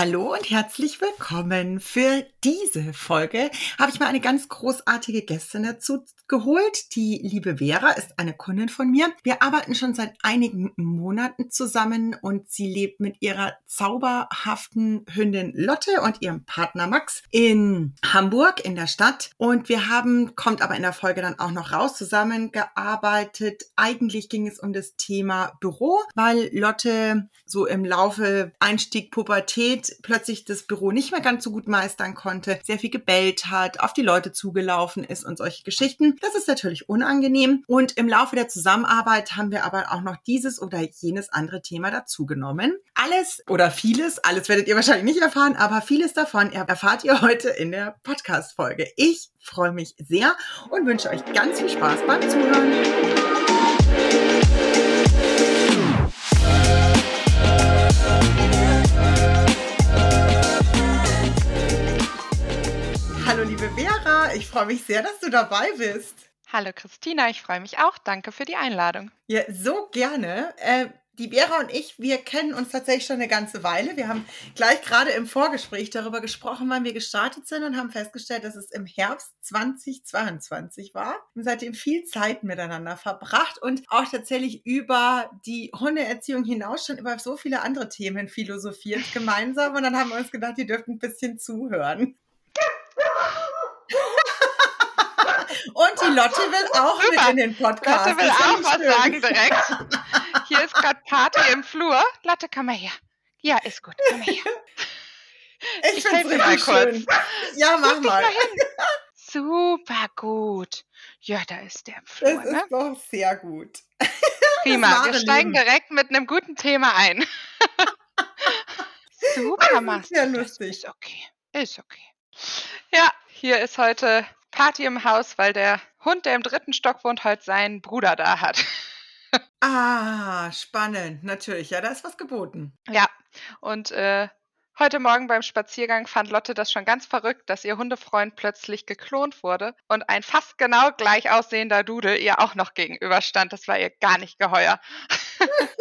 Hallo und herzlich willkommen. Für diese Folge habe ich mal eine ganz großartige Gästin dazu geholt. Die liebe Vera ist eine Kundin von mir. Wir arbeiten schon seit einigen Monaten zusammen und sie lebt mit ihrer zauberhaften Hündin Lotte und ihrem Partner Max in Hamburg in der Stadt. Und wir haben, kommt aber in der Folge dann auch noch raus, zusammengearbeitet. Eigentlich ging es um das Thema Büro, weil Lotte so im Laufe Einstieg Pubertät Plötzlich das Büro nicht mehr ganz so gut meistern konnte, sehr viel gebellt hat, auf die Leute zugelaufen ist und solche Geschichten. Das ist natürlich unangenehm. Und im Laufe der Zusammenarbeit haben wir aber auch noch dieses oder jenes andere Thema dazugenommen. Alles oder vieles, alles werdet ihr wahrscheinlich nicht erfahren, aber vieles davon erfahrt ihr heute in der Podcast-Folge. Ich freue mich sehr und wünsche euch ganz viel Spaß beim Zuhören. Ich freue mich sehr, dass du dabei bist. Hallo Christina, ich freue mich auch. Danke für die Einladung. Ja, so gerne. Äh, die Vera und ich, wir kennen uns tatsächlich schon eine ganze Weile. Wir haben gleich gerade im Vorgespräch darüber gesprochen, wann wir gestartet sind und haben festgestellt, dass es im Herbst 2022 war. Wir haben seitdem viel Zeit miteinander verbracht und auch tatsächlich über die Hundeerziehung hinaus schon über so viele andere Themen philosophiert gemeinsam. Und dann haben wir uns gedacht, die dürften ein bisschen zuhören. Und die Lotte will auch Super. mit in den Podcast. Lotte will auch was schön. sagen direkt. Hier ist gerade Party im Flur. Lotte, komm mal her. Ja, ist gut. Komm mal her. Ich, ich helfe mal kurz. Schön. Ja, mach Guck mal. mal Super gut. Ja, da ist der im Flur. Das ne? ist doch sehr gut. Prima, wir steigen Leben. direkt mit einem guten Thema ein. Super, machst Ja, lustig. Ist okay. Ist okay. Ja, hier ist heute Party im Haus, weil der Hund, der im dritten Stock wohnt, halt seinen Bruder da hat. ah, spannend. Natürlich, ja, da ist was geboten. Ja, und äh, heute Morgen beim Spaziergang fand Lotte das schon ganz verrückt, dass ihr Hundefreund plötzlich geklont wurde und ein fast genau gleich aussehender Dudel ihr auch noch gegenüberstand. Das war ihr gar nicht geheuer.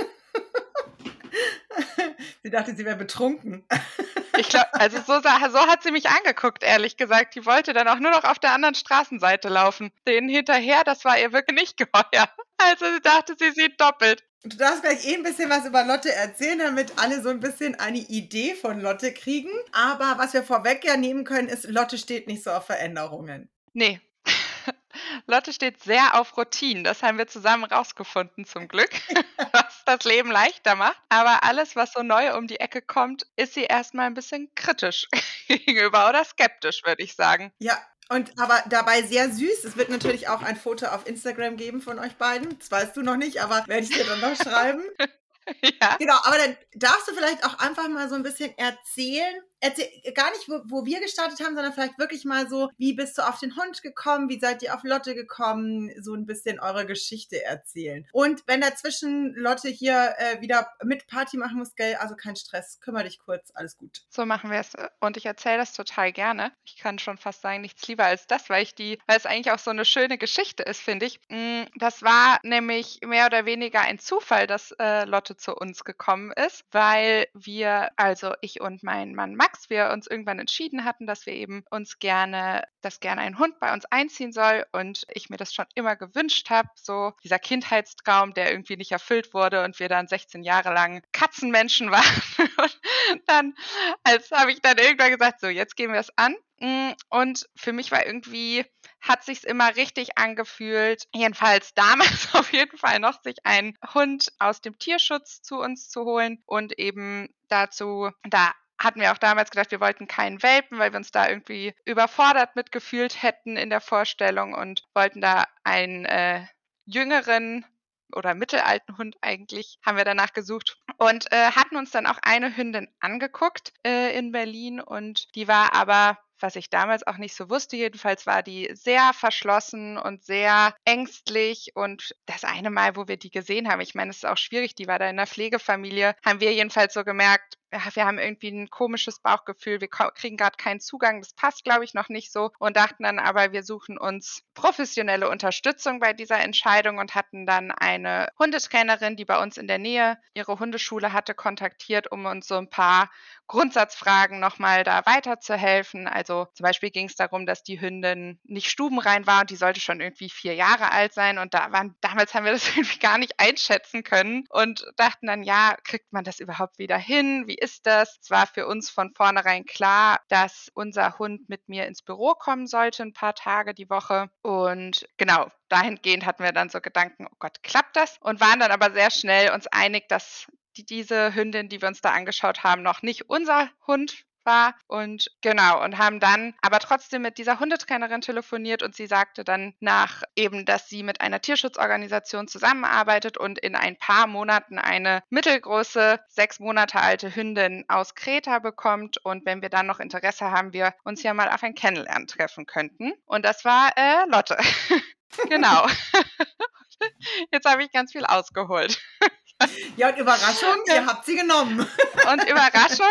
sie dachte, sie wäre betrunken. Ich glaube, also so, so hat sie mich angeguckt, ehrlich gesagt. Die wollte dann auch nur noch auf der anderen Straßenseite laufen. Denen hinterher, das war ihr wirklich nicht geheuer. Also sie dachte, sie sieht doppelt. Du darfst gleich eh ein bisschen was über Lotte erzählen, damit alle so ein bisschen eine Idee von Lotte kriegen. Aber was wir vorweg ja nehmen können, ist, Lotte steht nicht so auf Veränderungen. Nee, Lotte steht sehr auf Routinen. Das haben wir zusammen rausgefunden, zum Glück, was das Leben leichter macht. Aber alles, was so neu um die Ecke kommt, ist sie erstmal ein bisschen kritisch gegenüber oder skeptisch, würde ich sagen. Ja, und aber dabei sehr süß. Es wird natürlich auch ein Foto auf Instagram geben von euch beiden. Das weißt du noch nicht, aber werde ich dir dann noch schreiben. ja. Genau, aber dann darfst du vielleicht auch einfach mal so ein bisschen erzählen, erzähl, gar nicht, wo, wo wir gestartet haben, sondern vielleicht wirklich mal so, wie bist du auf den Hund gekommen, wie seid ihr auf Lotte gekommen, so ein bisschen eure Geschichte erzählen. Und wenn dazwischen Lotte hier äh, wieder mit Party machen muss, gell, also kein Stress, kümmere dich kurz, alles gut. So machen wir es und ich erzähle das total gerne. Ich kann schon fast sagen, nichts lieber als das, weil ich die, weil es eigentlich auch so eine schöne Geschichte ist, finde ich. Mm, das war nämlich mehr oder weniger ein Zufall, dass äh, Lotte zu uns gekommen ist, weil wir, also ich und mein Mann Max, Max wir uns irgendwann entschieden hatten, dass wir eben uns gerne, dass gerne ein Hund bei uns einziehen soll und ich mir das schon immer gewünscht habe, so dieser Kindheitstraum, der irgendwie nicht erfüllt wurde und wir dann 16 Jahre lang Katzenmenschen waren. und dann, als habe ich dann irgendwann gesagt, so jetzt gehen wir es an. Und für mich war irgendwie, hat sich's immer richtig angefühlt, jedenfalls damals auf jeden Fall noch, sich einen Hund aus dem Tierschutz zu uns zu holen und eben dazu da hatten wir auch damals gedacht, wir wollten keinen Welpen, weil wir uns da irgendwie überfordert mitgefühlt hätten in der Vorstellung und wollten da einen äh, jüngeren oder mittelalten Hund eigentlich, haben wir danach gesucht und äh, hatten uns dann auch eine Hündin angeguckt äh, in Berlin und die war aber was ich damals auch nicht so wusste. Jedenfalls war die sehr verschlossen und sehr ängstlich. Und das eine Mal, wo wir die gesehen haben, ich meine, es ist auch schwierig, die war da in der Pflegefamilie, haben wir jedenfalls so gemerkt, wir haben irgendwie ein komisches Bauchgefühl, wir kriegen gerade keinen Zugang, das passt, glaube ich, noch nicht so und dachten dann aber, wir suchen uns professionelle Unterstützung bei dieser Entscheidung und hatten dann eine Hundetrainerin, die bei uns in der Nähe ihre Hundeschule hatte, kontaktiert, um uns so ein paar Grundsatzfragen nochmal da weiterzuhelfen. Also zum Beispiel ging es darum, dass die Hündin nicht stubenrein war und die sollte schon irgendwie vier Jahre alt sein. Und da waren, damals haben wir das irgendwie gar nicht einschätzen können und dachten dann, ja, kriegt man das überhaupt wieder hin? Wie ist das? Es war für uns von vornherein klar, dass unser Hund mit mir ins Büro kommen sollte, ein paar Tage die Woche. Und genau, dahingehend hatten wir dann so Gedanken, oh Gott, klappt das? Und waren dann aber sehr schnell uns einig, dass diese Hündin, die wir uns da angeschaut haben, noch nicht unser Hund war und genau und haben dann aber trotzdem mit dieser Hundetrainerin telefoniert und sie sagte dann nach eben, dass sie mit einer Tierschutzorganisation zusammenarbeitet und in ein paar Monaten eine mittelgroße, sechs Monate alte Hündin aus Kreta bekommt und wenn wir dann noch Interesse haben, wir uns ja mal auf ein Kennenlernen treffen könnten und das war äh, Lotte. genau. Jetzt habe ich ganz viel ausgeholt. Ja, und Überraschung, ihr habt sie genommen. Und Überraschung,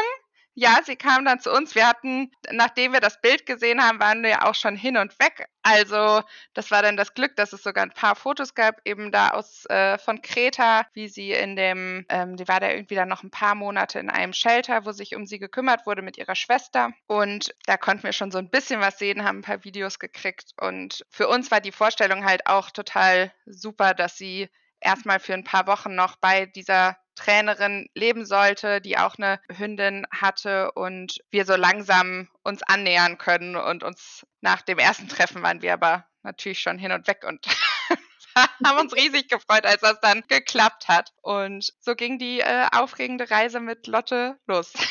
ja, sie kam dann zu uns. Wir hatten, nachdem wir das Bild gesehen haben, waren wir auch schon hin und weg. Also das war dann das Glück, dass es sogar ein paar Fotos gab, eben da aus äh, von Kreta, wie sie in dem, ähm, die war da irgendwie dann noch ein paar Monate in einem Shelter, wo sich um sie gekümmert wurde mit ihrer Schwester. Und da konnten wir schon so ein bisschen was sehen, haben ein paar Videos gekriegt. Und für uns war die Vorstellung halt auch total super, dass sie erstmal für ein paar Wochen noch bei dieser Trainerin leben sollte, die auch eine Hündin hatte und wir so langsam uns annähern können und uns nach dem ersten Treffen waren wir aber natürlich schon hin und weg und haben uns riesig gefreut, als das dann geklappt hat. Und so ging die äh, aufregende Reise mit Lotte los.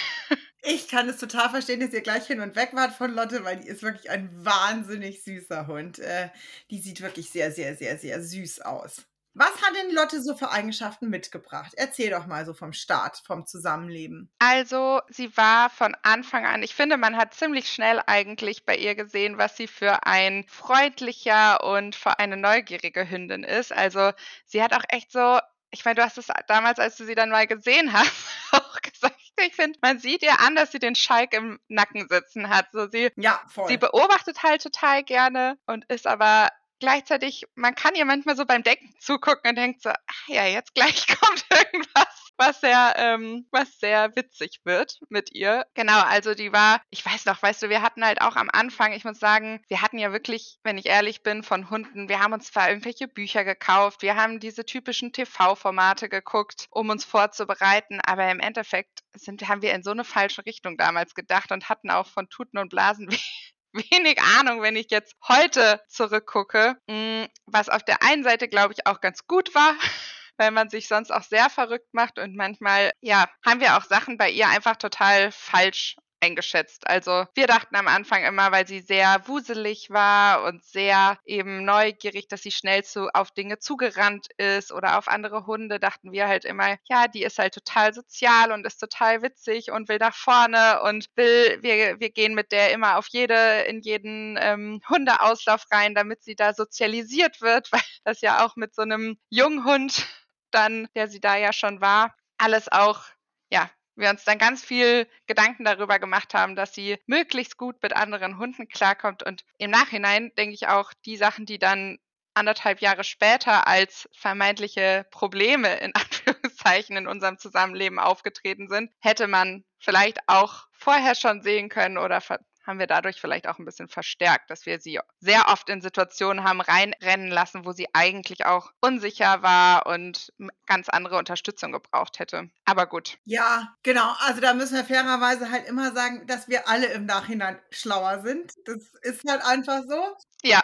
Ich kann es total verstehen, dass ihr gleich hin und weg wart von Lotte, weil die ist wirklich ein wahnsinnig süßer Hund. Äh, die sieht wirklich sehr, sehr, sehr, sehr süß aus. Was hat denn Lotte so für Eigenschaften mitgebracht? Erzähl doch mal so vom Start, vom Zusammenleben. Also, sie war von Anfang an, ich finde, man hat ziemlich schnell eigentlich bei ihr gesehen, was sie für ein freundlicher und für eine neugierige Hündin ist. Also, sie hat auch echt so, ich meine, du hast es damals, als du sie dann mal gesehen hast, auch gesagt. Ich finde, man sieht ihr an, dass sie den Schalk im Nacken sitzen hat. So sie, ja, voll. sie beobachtet halt total gerne und ist aber gleichzeitig, man kann ihr manchmal so beim Denken zugucken und denkt so, ach ja, jetzt gleich kommt irgendwas, was sehr, ähm, was sehr witzig wird mit ihr. Genau, also die war, ich weiß noch, weißt du, wir hatten halt auch am Anfang, ich muss sagen, wir hatten ja wirklich, wenn ich ehrlich bin, von Hunden, wir haben uns zwar irgendwelche Bücher gekauft, wir haben diese typischen TV-Formate geguckt, um uns vorzubereiten, aber im Endeffekt sind, haben wir in so eine falsche Richtung damals gedacht und hatten auch von Tuten und Blasen wenig Ahnung, wenn ich jetzt heute zurückgucke, mm, was auf der einen Seite, glaube ich, auch ganz gut war, weil man sich sonst auch sehr verrückt macht und manchmal, ja, haben wir auch Sachen bei ihr einfach total falsch eingeschätzt. Also wir dachten am Anfang immer, weil sie sehr wuselig war und sehr eben neugierig, dass sie schnell zu, auf Dinge zugerannt ist oder auf andere Hunde, dachten wir halt immer, ja, die ist halt total sozial und ist total witzig und will nach vorne und will, wir, wir gehen mit der immer auf jede, in jeden ähm, Hundeauslauf rein, damit sie da sozialisiert wird, weil das ja auch mit so einem Junghund dann, der sie da ja schon war, alles auch ja, wir uns dann ganz viel Gedanken darüber gemacht haben, dass sie möglichst gut mit anderen Hunden klarkommt. Und im Nachhinein denke ich auch, die Sachen, die dann anderthalb Jahre später als vermeintliche Probleme in Anführungszeichen in unserem Zusammenleben aufgetreten sind, hätte man vielleicht auch vorher schon sehen können oder haben wir dadurch vielleicht auch ein bisschen verstärkt, dass wir sie sehr oft in Situationen haben reinrennen lassen, wo sie eigentlich auch unsicher war und ganz andere Unterstützung gebraucht hätte. Aber gut. Ja, genau. Also da müssen wir fairerweise halt immer sagen, dass wir alle im Nachhinein schlauer sind. Das ist halt einfach so. Ja.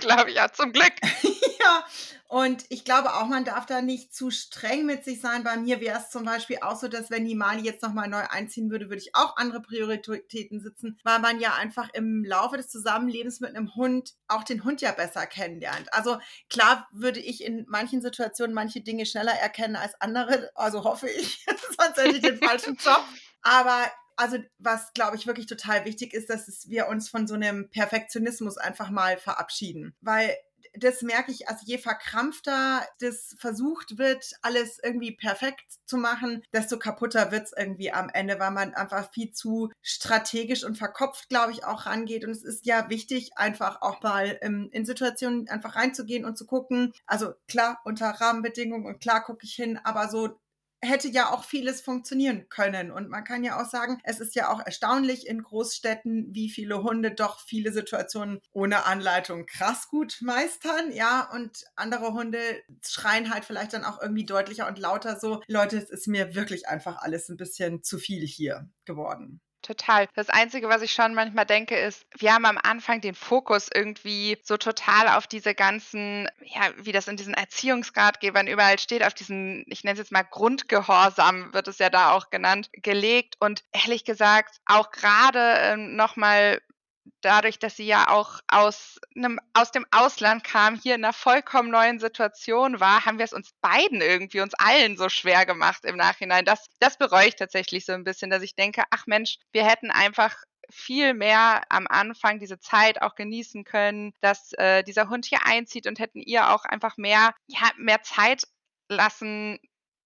Glaube ich ja, zum Glück. ja, und ich glaube auch, man darf da nicht zu streng mit sich sein. Bei mir wäre es zum Beispiel auch so, dass wenn die Mali jetzt nochmal neu einziehen würde, würde ich auch andere Prioritäten sitzen, weil man ja einfach im Laufe des Zusammenlebens mit einem Hund auch den Hund ja besser kennenlernt. Also klar würde ich in manchen Situationen manche Dinge schneller erkennen als andere, also hoffe ich, sonst hätte ich den falschen Job. Aber also was, glaube ich, wirklich total wichtig ist, dass wir uns von so einem Perfektionismus einfach mal verabschieden. Weil das merke ich, also je verkrampfter das versucht wird, alles irgendwie perfekt zu machen, desto kaputter wird es irgendwie am Ende, weil man einfach viel zu strategisch und verkopft, glaube ich, auch rangeht. Und es ist ja wichtig, einfach auch mal ähm, in Situationen einfach reinzugehen und zu gucken. Also klar, unter Rahmenbedingungen und klar gucke ich hin, aber so hätte ja auch vieles funktionieren können. Und man kann ja auch sagen, es ist ja auch erstaunlich in Großstädten, wie viele Hunde doch viele Situationen ohne Anleitung krass gut meistern. Ja, und andere Hunde schreien halt vielleicht dann auch irgendwie deutlicher und lauter so, Leute, es ist mir wirklich einfach alles ein bisschen zu viel hier geworden. Total. Das Einzige, was ich schon manchmal denke, ist, wir haben am Anfang den Fokus irgendwie so total auf diese ganzen, ja, wie das in diesen Erziehungsratgebern überall steht, auf diesen, ich nenne es jetzt mal Grundgehorsam, wird es ja da auch genannt, gelegt. Und ehrlich gesagt, auch gerade ähm, nochmal dadurch, dass sie ja auch aus, einem, aus dem Ausland kam, hier in einer vollkommen neuen Situation war, haben wir es uns beiden irgendwie, uns allen so schwer gemacht im Nachhinein. Das, das bereue ich tatsächlich so ein bisschen, dass ich denke, ach Mensch, wir hätten einfach viel mehr am Anfang diese Zeit auch genießen können, dass äh, dieser Hund hier einzieht und hätten ihr auch einfach mehr, ja, mehr Zeit lassen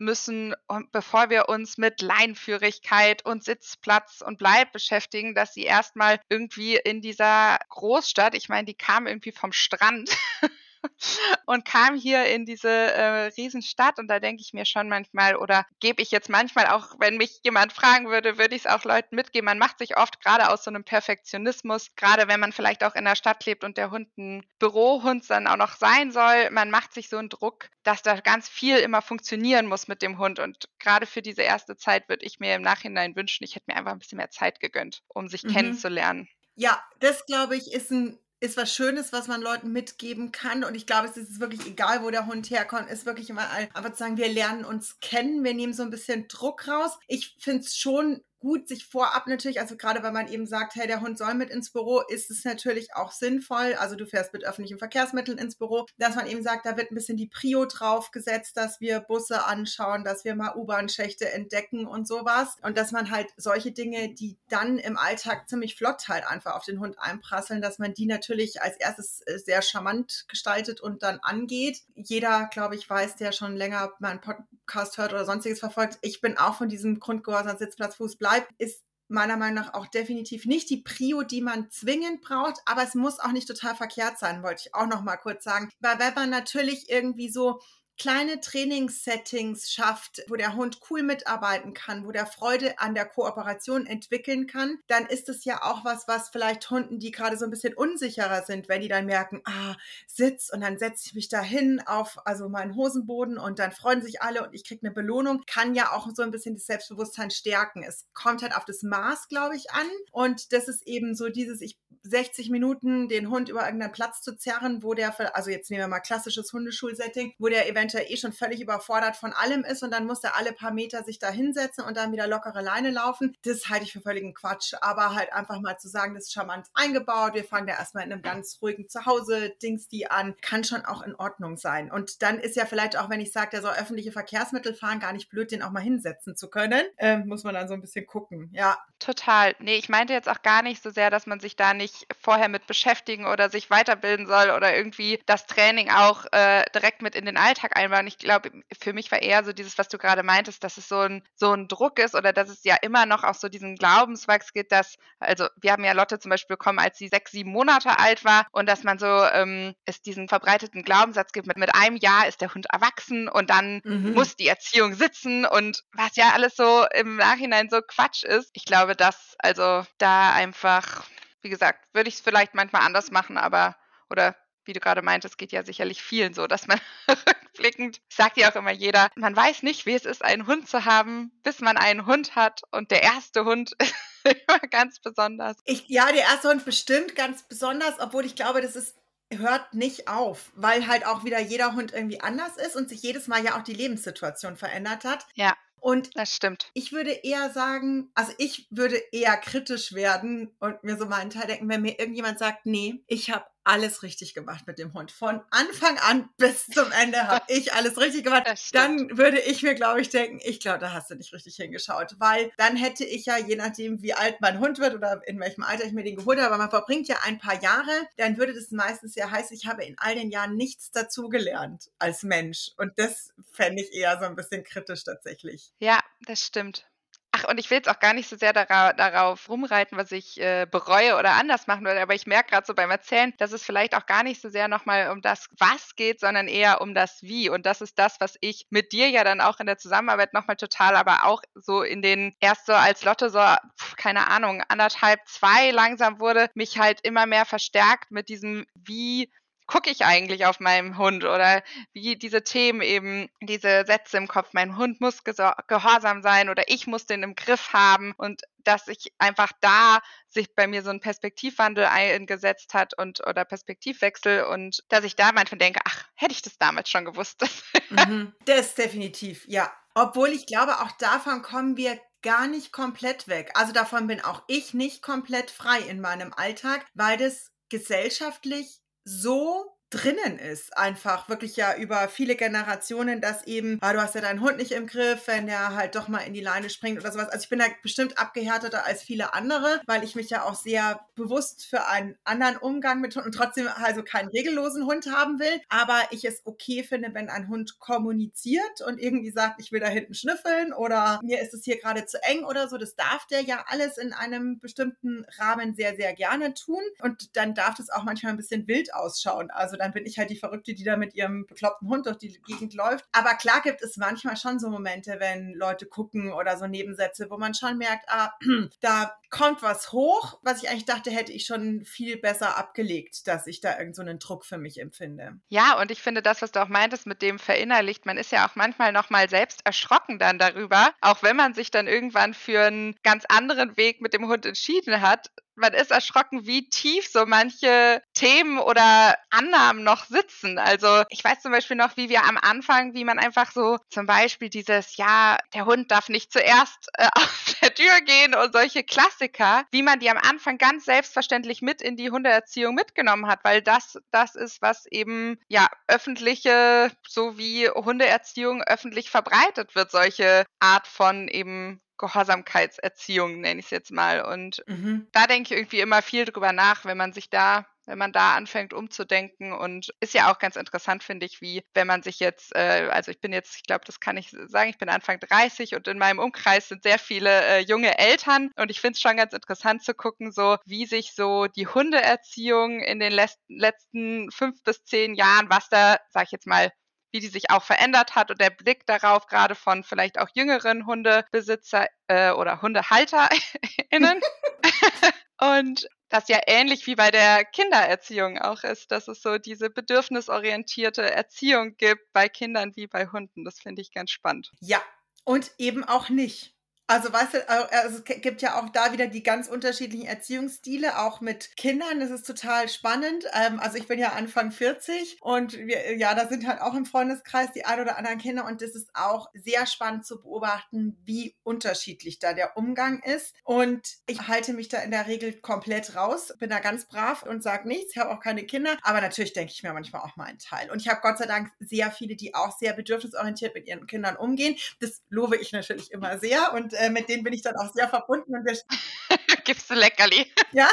müssen, bevor wir uns mit Leinführigkeit und Sitzplatz und Bleib beschäftigen, dass sie erstmal irgendwie in dieser Großstadt, ich meine, die kam irgendwie vom Strand, und kam hier in diese äh, Riesenstadt und da denke ich mir schon manchmal oder gebe ich jetzt manchmal auch, wenn mich jemand fragen würde, würde ich es auch Leuten mitgeben. Man macht sich oft gerade aus so einem Perfektionismus, gerade wenn man vielleicht auch in der Stadt lebt und der Hund ein Bürohund dann auch noch sein soll, man macht sich so einen Druck, dass da ganz viel immer funktionieren muss mit dem Hund und gerade für diese erste Zeit würde ich mir im Nachhinein wünschen, ich hätte mir einfach ein bisschen mehr Zeit gegönnt, um sich mhm. kennenzulernen. Ja, das glaube ich ist ein ist was Schönes, was man Leuten mitgeben kann. Und ich glaube, es ist wirklich egal, wo der Hund herkommt, ist wirklich immer einfach zu sagen, wir lernen uns kennen, wir nehmen so ein bisschen Druck raus. Ich finde es schon gut, sich vorab natürlich, also gerade wenn man eben sagt, hey, der Hund soll mit ins Büro, ist es natürlich auch sinnvoll. Also du fährst mit öffentlichen Verkehrsmitteln ins Büro, dass man eben sagt, da wird ein bisschen die Prio drauf gesetzt, dass wir Busse anschauen, dass wir mal U-Bahn-Schächte entdecken und sowas. Und dass man halt solche Dinge, die dann im Alltag ziemlich flott halt einfach auf den Hund einprasseln, dass man die natürlich als erstes äh, sehr charmant gestaltet und dann angeht. Jeder, glaube ich, weiß, der schon länger meinen Podcast hört oder sonstiges verfolgt. Ich bin auch von diesem Grundgehorsam Sitzplatz, Fuß, Bleib Vibe ist meiner Meinung nach auch definitiv nicht die Prio, die man zwingend braucht, aber es muss auch nicht total verkehrt sein, wollte ich auch noch mal kurz sagen. Weil wenn man natürlich irgendwie so kleine Trainingssettings schafft, wo der Hund cool mitarbeiten kann, wo der Freude an der Kooperation entwickeln kann, dann ist es ja auch was, was vielleicht Hunden, die gerade so ein bisschen unsicherer sind, wenn die dann merken, ah, Sitz und dann setze ich mich da hin auf also meinen Hosenboden und dann freuen sich alle und ich kriege eine Belohnung, kann ja auch so ein bisschen das Selbstbewusstsein stärken. Es kommt halt auf das Maß, glaube ich, an und das ist eben so dieses, ich 60 Minuten den Hund über irgendeinen Platz zu zerren, wo der, also jetzt nehmen wir mal klassisches Hundeschulsetting, wo der eventuell eh schon völlig überfordert von allem ist und dann muss er alle paar Meter sich da hinsetzen und dann wieder lockere Leine laufen. Das halte ich für völligen Quatsch. Aber halt einfach mal zu sagen, das ist charmant eingebaut, wir fangen da erstmal in einem ganz ruhigen Zuhause, Dings die an, kann schon auch in Ordnung sein. Und dann ist ja vielleicht auch, wenn ich sage, der soll öffentliche Verkehrsmittel fahren, gar nicht blöd, den auch mal hinsetzen zu können. Ähm, muss man dann so ein bisschen gucken, ja. Total. Nee, ich meinte jetzt auch gar nicht so sehr, dass man sich da nicht vorher mit beschäftigen oder sich weiterbilden soll oder irgendwie das Training auch äh, direkt mit in den Alltag einbauen. Ich glaube, für mich war eher so dieses, was du gerade meintest, dass es so ein, so ein Druck ist oder dass es ja immer noch auch so diesen Glaubenswachs gibt, dass, also wir haben ja Lotte zum Beispiel bekommen, als sie sechs, sieben Monate alt war und dass man so ähm, es diesen verbreiteten Glaubenssatz gibt, mit, mit einem Jahr ist der Hund erwachsen und dann mhm. muss die Erziehung sitzen und was ja alles so im Nachhinein so Quatsch ist. Ich glaube, dass also da einfach wie gesagt, würde ich es vielleicht manchmal anders machen, aber, oder wie du gerade meintest, geht ja sicherlich vielen so, dass man rückblickend, sagt ja auch immer jeder, man weiß nicht, wie es ist, einen Hund zu haben, bis man einen Hund hat und der erste Hund ist immer ganz besonders. Ich, ja, der erste Hund bestimmt ganz besonders, obwohl ich glaube, das ist hört nicht auf, weil halt auch wieder jeder Hund irgendwie anders ist und sich jedes Mal ja auch die Lebenssituation verändert hat. Ja. Und das stimmt. Ich würde eher sagen, also ich würde eher kritisch werden und mir so meinen Teil denken, wenn mir irgendjemand sagt, nee, ich habe alles richtig gemacht mit dem Hund. Von Anfang an bis zum Ende habe ich alles richtig gemacht. Dann würde ich mir, glaube ich, denken, ich glaube, da hast du nicht richtig hingeschaut. Weil dann hätte ich ja, je nachdem, wie alt mein Hund wird oder in welchem Alter ich mir den geholt habe, aber man verbringt ja ein paar Jahre, dann würde das meistens ja heißen, ich habe in all den Jahren nichts dazugelernt als Mensch. Und das fände ich eher so ein bisschen kritisch tatsächlich. Ja, das stimmt. Ach, und ich will jetzt auch gar nicht so sehr dara darauf rumreiten, was ich äh, bereue oder anders machen würde, aber ich merke gerade so beim Erzählen, dass es vielleicht auch gar nicht so sehr nochmal um das Was geht, sondern eher um das Wie. Und das ist das, was ich mit dir ja dann auch in der Zusammenarbeit nochmal total, aber auch so in den, erst so als Lotte so, keine Ahnung, anderthalb, zwei langsam wurde, mich halt immer mehr verstärkt mit diesem Wie gucke ich eigentlich auf meinem Hund oder wie diese Themen eben, diese Sätze im Kopf, mein Hund muss gehorsam sein oder ich muss den im Griff haben und dass ich einfach da sich bei mir so ein Perspektivwandel eingesetzt hat und oder Perspektivwechsel und dass ich da manchmal denke, ach, hätte ich das damals schon gewusst. mhm, das definitiv, ja. Obwohl ich glaube, auch davon kommen wir gar nicht komplett weg. Also davon bin auch ich nicht komplett frei in meinem Alltag, weil das gesellschaftlich so drinnen ist, einfach wirklich ja über viele Generationen, dass eben, ah, du hast ja deinen Hund nicht im Griff, wenn der halt doch mal in die Leine springt oder sowas. Also ich bin da bestimmt abgehärteter als viele andere, weil ich mich ja auch sehr bewusst für einen anderen Umgang mit Hunden und trotzdem also keinen regellosen Hund haben will, aber ich es okay finde, wenn ein Hund kommuniziert und irgendwie sagt, ich will da hinten schnüffeln oder mir ist es hier gerade zu eng oder so, das darf der ja alles in einem bestimmten Rahmen sehr, sehr gerne tun und dann darf das auch manchmal ein bisschen wild ausschauen. Also dann bin ich halt die Verrückte, die da mit ihrem bekloppten Hund durch die Gegend läuft. Aber klar gibt es manchmal schon so Momente, wenn Leute gucken oder so Nebensätze, wo man schon merkt, ah, da kommt was hoch, was ich eigentlich dachte, hätte ich schon viel besser abgelegt, dass ich da irgendeinen so Druck für mich empfinde. Ja, und ich finde das, was du auch meintest, mit dem verinnerlicht, man ist ja auch manchmal nochmal selbst erschrocken dann darüber, auch wenn man sich dann irgendwann für einen ganz anderen Weg mit dem Hund entschieden hat, man ist erschrocken, wie tief so manche Themen oder Annahmen noch sitzen. Also ich weiß zum Beispiel noch, wie wir am Anfang, wie man einfach so zum Beispiel dieses, ja, der Hund darf nicht zuerst äh, auf der Tür gehen und solche Klassiker, wie man die am Anfang ganz selbstverständlich mit in die Hundeerziehung mitgenommen hat, weil das das ist, was eben ja öffentliche sowie Hundeerziehung öffentlich verbreitet wird, solche Art von eben Gehorsamkeitserziehung, nenne ich es jetzt mal. Und mhm. da denke ich irgendwie immer viel drüber nach, wenn man sich da wenn man da anfängt umzudenken und ist ja auch ganz interessant, finde ich, wie wenn man sich jetzt, äh, also ich bin jetzt, ich glaube, das kann ich sagen, ich bin Anfang 30 und in meinem Umkreis sind sehr viele äh, junge Eltern und ich finde es schon ganz interessant zu gucken, so wie sich so die Hundeerziehung in den letzten fünf bis zehn Jahren, was da, sag ich jetzt mal, wie die sich auch verändert hat und der Blick darauf gerade von vielleicht auch jüngeren Hundebesitzer äh, oder HundehalterInnen. und das ja ähnlich wie bei der Kindererziehung auch ist, dass es so diese bedürfnisorientierte Erziehung gibt bei Kindern wie bei Hunden. Das finde ich ganz spannend. Ja, und eben auch nicht. Also weißt du, also es gibt ja auch da wieder die ganz unterschiedlichen Erziehungsstile, auch mit Kindern. Das ist total spannend. Ähm, also ich bin ja Anfang 40 und wir, ja, da sind halt auch im Freundeskreis die ein oder anderen Kinder und das ist auch sehr spannend zu beobachten, wie unterschiedlich da der Umgang ist. Und ich halte mich da in der Regel komplett raus, bin da ganz brav und sage nichts. Ich habe auch keine Kinder, aber natürlich denke ich mir manchmal auch mal einen Teil. Und ich habe Gott sei Dank sehr viele, die auch sehr bedürfnisorientiert mit ihren Kindern umgehen. Das lobe ich natürlich immer sehr und äh, mit denen bin ich dann auch sehr verbunden. Und wir Gibst du Leckerli? Ja.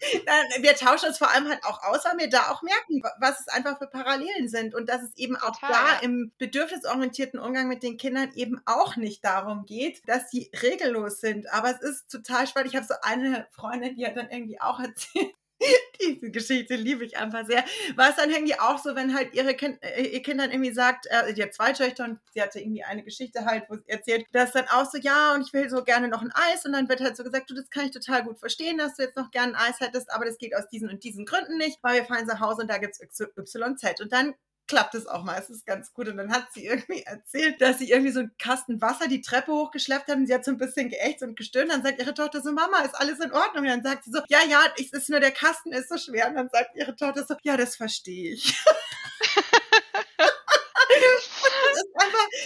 wir tauschen uns vor allem halt auch aus, weil wir da auch merken, was es einfach für Parallelen sind und dass es eben Total, auch da ja. im bedürfnisorientierten Umgang mit den Kindern eben auch nicht darum geht, dass sie regellos sind. Aber es ist total spannend. Ich habe so eine Freundin, die hat dann irgendwie auch erzählt, diese Geschichte liebe ich einfach sehr. War es dann irgendwie auch so, wenn halt ihre kind, äh, ihr Kind dann irgendwie sagt, äh, die hat zwei Töchter und sie hatte irgendwie eine Geschichte halt, wo sie erzählt, dass dann auch so, ja, und ich will so gerne noch ein Eis und dann wird halt so gesagt, du, das kann ich total gut verstehen, dass du jetzt noch gerne ein Eis hättest, aber das geht aus diesen und diesen Gründen nicht, weil wir fahren nach Hause und da gibt's YZ. Und dann klappt es auch meistens ganz gut. Und dann hat sie irgendwie erzählt, dass sie irgendwie so einen Kasten Wasser die Treppe hochgeschleppt hat und sie hat so ein bisschen geächt und gestöhnt. Dann sagt ihre Tochter so, Mama, ist alles in Ordnung? Und dann sagt sie so, ja, ja, es ist nur der Kasten ist so schwer. Und dann sagt ihre Tochter so, ja, das verstehe ich.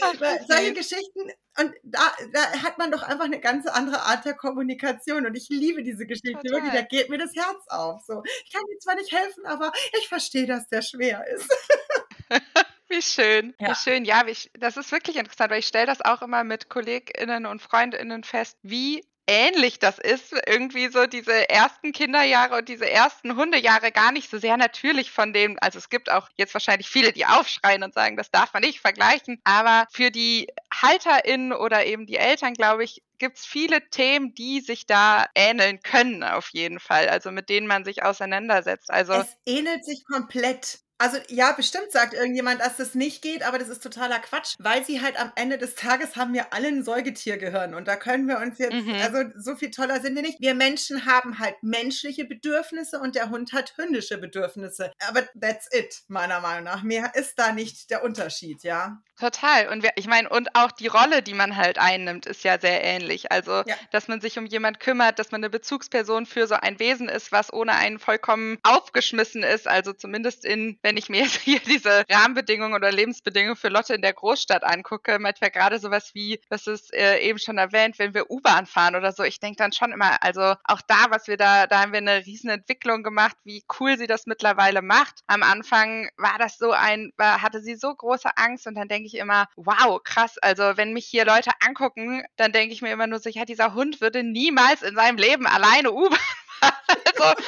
einfach solche Geschichten und da, da hat man doch einfach eine ganz andere Art der Kommunikation und ich liebe diese Geschichte Total. wirklich, da geht mir das Herz auf. So, ich kann dir zwar nicht helfen, aber ich verstehe, dass der schwer ist. Wie schön, ja. wie schön. Ja, wie, das ist wirklich interessant, weil ich stelle das auch immer mit KollegInnen und FreundInnen fest, wie ähnlich das ist. Irgendwie so diese ersten Kinderjahre und diese ersten Hundejahre gar nicht so sehr natürlich von dem, also es gibt auch jetzt wahrscheinlich viele, die aufschreien und sagen, das darf man nicht vergleichen. Aber für die HalterInnen oder eben die Eltern, glaube ich, gibt es viele Themen, die sich da ähneln können, auf jeden Fall. Also mit denen man sich auseinandersetzt. Also es ähnelt sich komplett. Also ja, bestimmt sagt irgendjemand, dass das nicht geht, aber das ist totaler Quatsch, weil sie halt am Ende des Tages haben wir alle ein Säugetiergehirn und da können wir uns jetzt, mhm. also so viel toller sind wir nicht. Wir Menschen haben halt menschliche Bedürfnisse und der Hund hat hündische Bedürfnisse. Aber that's it, meiner Meinung nach. Mehr ist da nicht der Unterschied, ja. Total. Und wir, ich meine, und auch die Rolle, die man halt einnimmt, ist ja sehr ähnlich. Also, ja. dass man sich um jemand kümmert, dass man eine Bezugsperson für so ein Wesen ist, was ohne einen vollkommen aufgeschmissen ist. Also zumindest in, wenn ich mir jetzt hier diese Rahmenbedingungen oder Lebensbedingungen für Lotte in der Großstadt angucke, manchmal gerade sowas wie, das ist äh, eben schon erwähnt, wenn wir U-Bahn fahren oder so, ich denke dann schon immer, also auch da, was wir da, da haben wir eine riesen Entwicklung gemacht, wie cool sie das mittlerweile macht. Am Anfang war das so ein, war, hatte sie so große Angst und dann denke denke ich immer, wow, krass. Also wenn mich hier Leute angucken, dann denke ich mir immer nur so, ja, dieser Hund würde niemals in seinem Leben alleine U-Bahn also,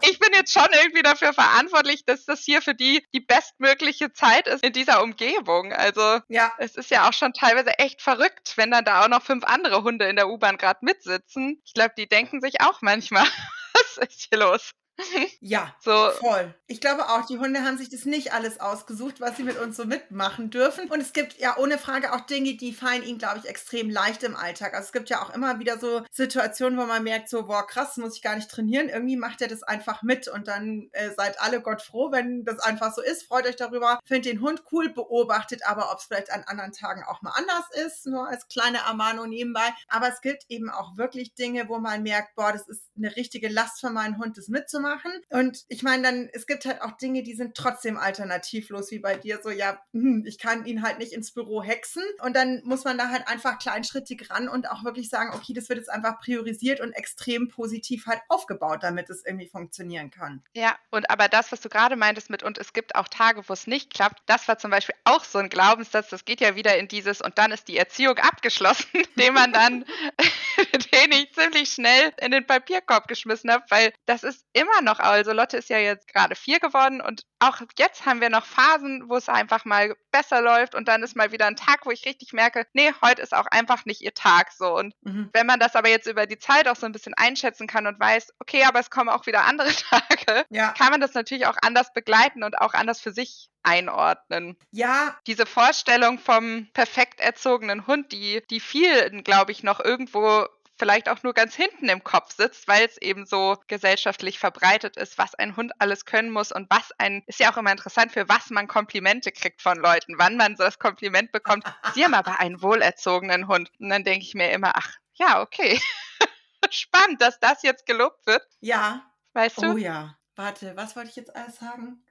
ich bin jetzt schon irgendwie dafür verantwortlich, dass das hier für die die bestmögliche Zeit ist in dieser Umgebung. Also, ja. es ist ja auch schon teilweise echt verrückt, wenn dann da auch noch fünf andere Hunde in der U-Bahn gerade mitsitzen. Ich glaube, die denken sich auch manchmal, was ist hier los? Ja, so. voll. Ich glaube auch, die Hunde haben sich das nicht alles ausgesucht, was sie mit uns so mitmachen dürfen. Und es gibt ja ohne Frage auch Dinge, die fallen ihnen, glaube ich, extrem leicht im Alltag. Also es gibt ja auch immer wieder so Situationen, wo man merkt, so, boah, krass, muss ich gar nicht trainieren. Irgendwie macht er das einfach mit und dann äh, seid alle Gott froh, wenn das einfach so ist. Freut euch darüber. Findet den Hund cool, beobachtet aber, ob es vielleicht an anderen Tagen auch mal anders ist, nur als kleine Ermahnung nebenbei. Aber es gibt eben auch wirklich Dinge, wo man merkt, boah, das ist eine richtige Last für meinen Hund, das mitzumachen machen. Und ich meine, dann, es gibt halt auch Dinge, die sind trotzdem alternativlos, wie bei dir. So, ja, hm, ich kann ihn halt nicht ins Büro hexen. Und dann muss man da halt einfach kleinschrittig ran und auch wirklich sagen, okay, das wird jetzt einfach priorisiert und extrem positiv halt aufgebaut, damit es irgendwie funktionieren kann. Ja, und aber das, was du gerade meintest mit, und es gibt auch Tage, wo es nicht klappt, das war zum Beispiel auch so ein Glaubenssatz, das geht ja wieder in dieses, und dann ist die Erziehung abgeschlossen, den man dann, den ich ziemlich schnell in den Papierkorb geschmissen habe, weil das ist immer immer noch, also Lotte ist ja jetzt gerade vier geworden und auch jetzt haben wir noch Phasen, wo es einfach mal besser läuft und dann ist mal wieder ein Tag, wo ich richtig merke, nee, heute ist auch einfach nicht ihr Tag so. Und mhm. wenn man das aber jetzt über die Zeit auch so ein bisschen einschätzen kann und weiß, okay, aber es kommen auch wieder andere Tage, ja. kann man das natürlich auch anders begleiten und auch anders für sich einordnen. Ja. Diese Vorstellung vom perfekt erzogenen Hund, die, die vielen, glaube ich, noch irgendwo vielleicht auch nur ganz hinten im Kopf sitzt, weil es eben so gesellschaftlich verbreitet ist, was ein Hund alles können muss und was ein, ist ja auch immer interessant, für was man Komplimente kriegt von Leuten, wann man so das Kompliment bekommt, sie haben aber einen wohlerzogenen Hund. Und dann denke ich mir immer, ach, ja, okay. Spannend, dass das jetzt gelobt wird. Ja. Weißt du? Oh ja. Warte, was wollte ich jetzt alles sagen?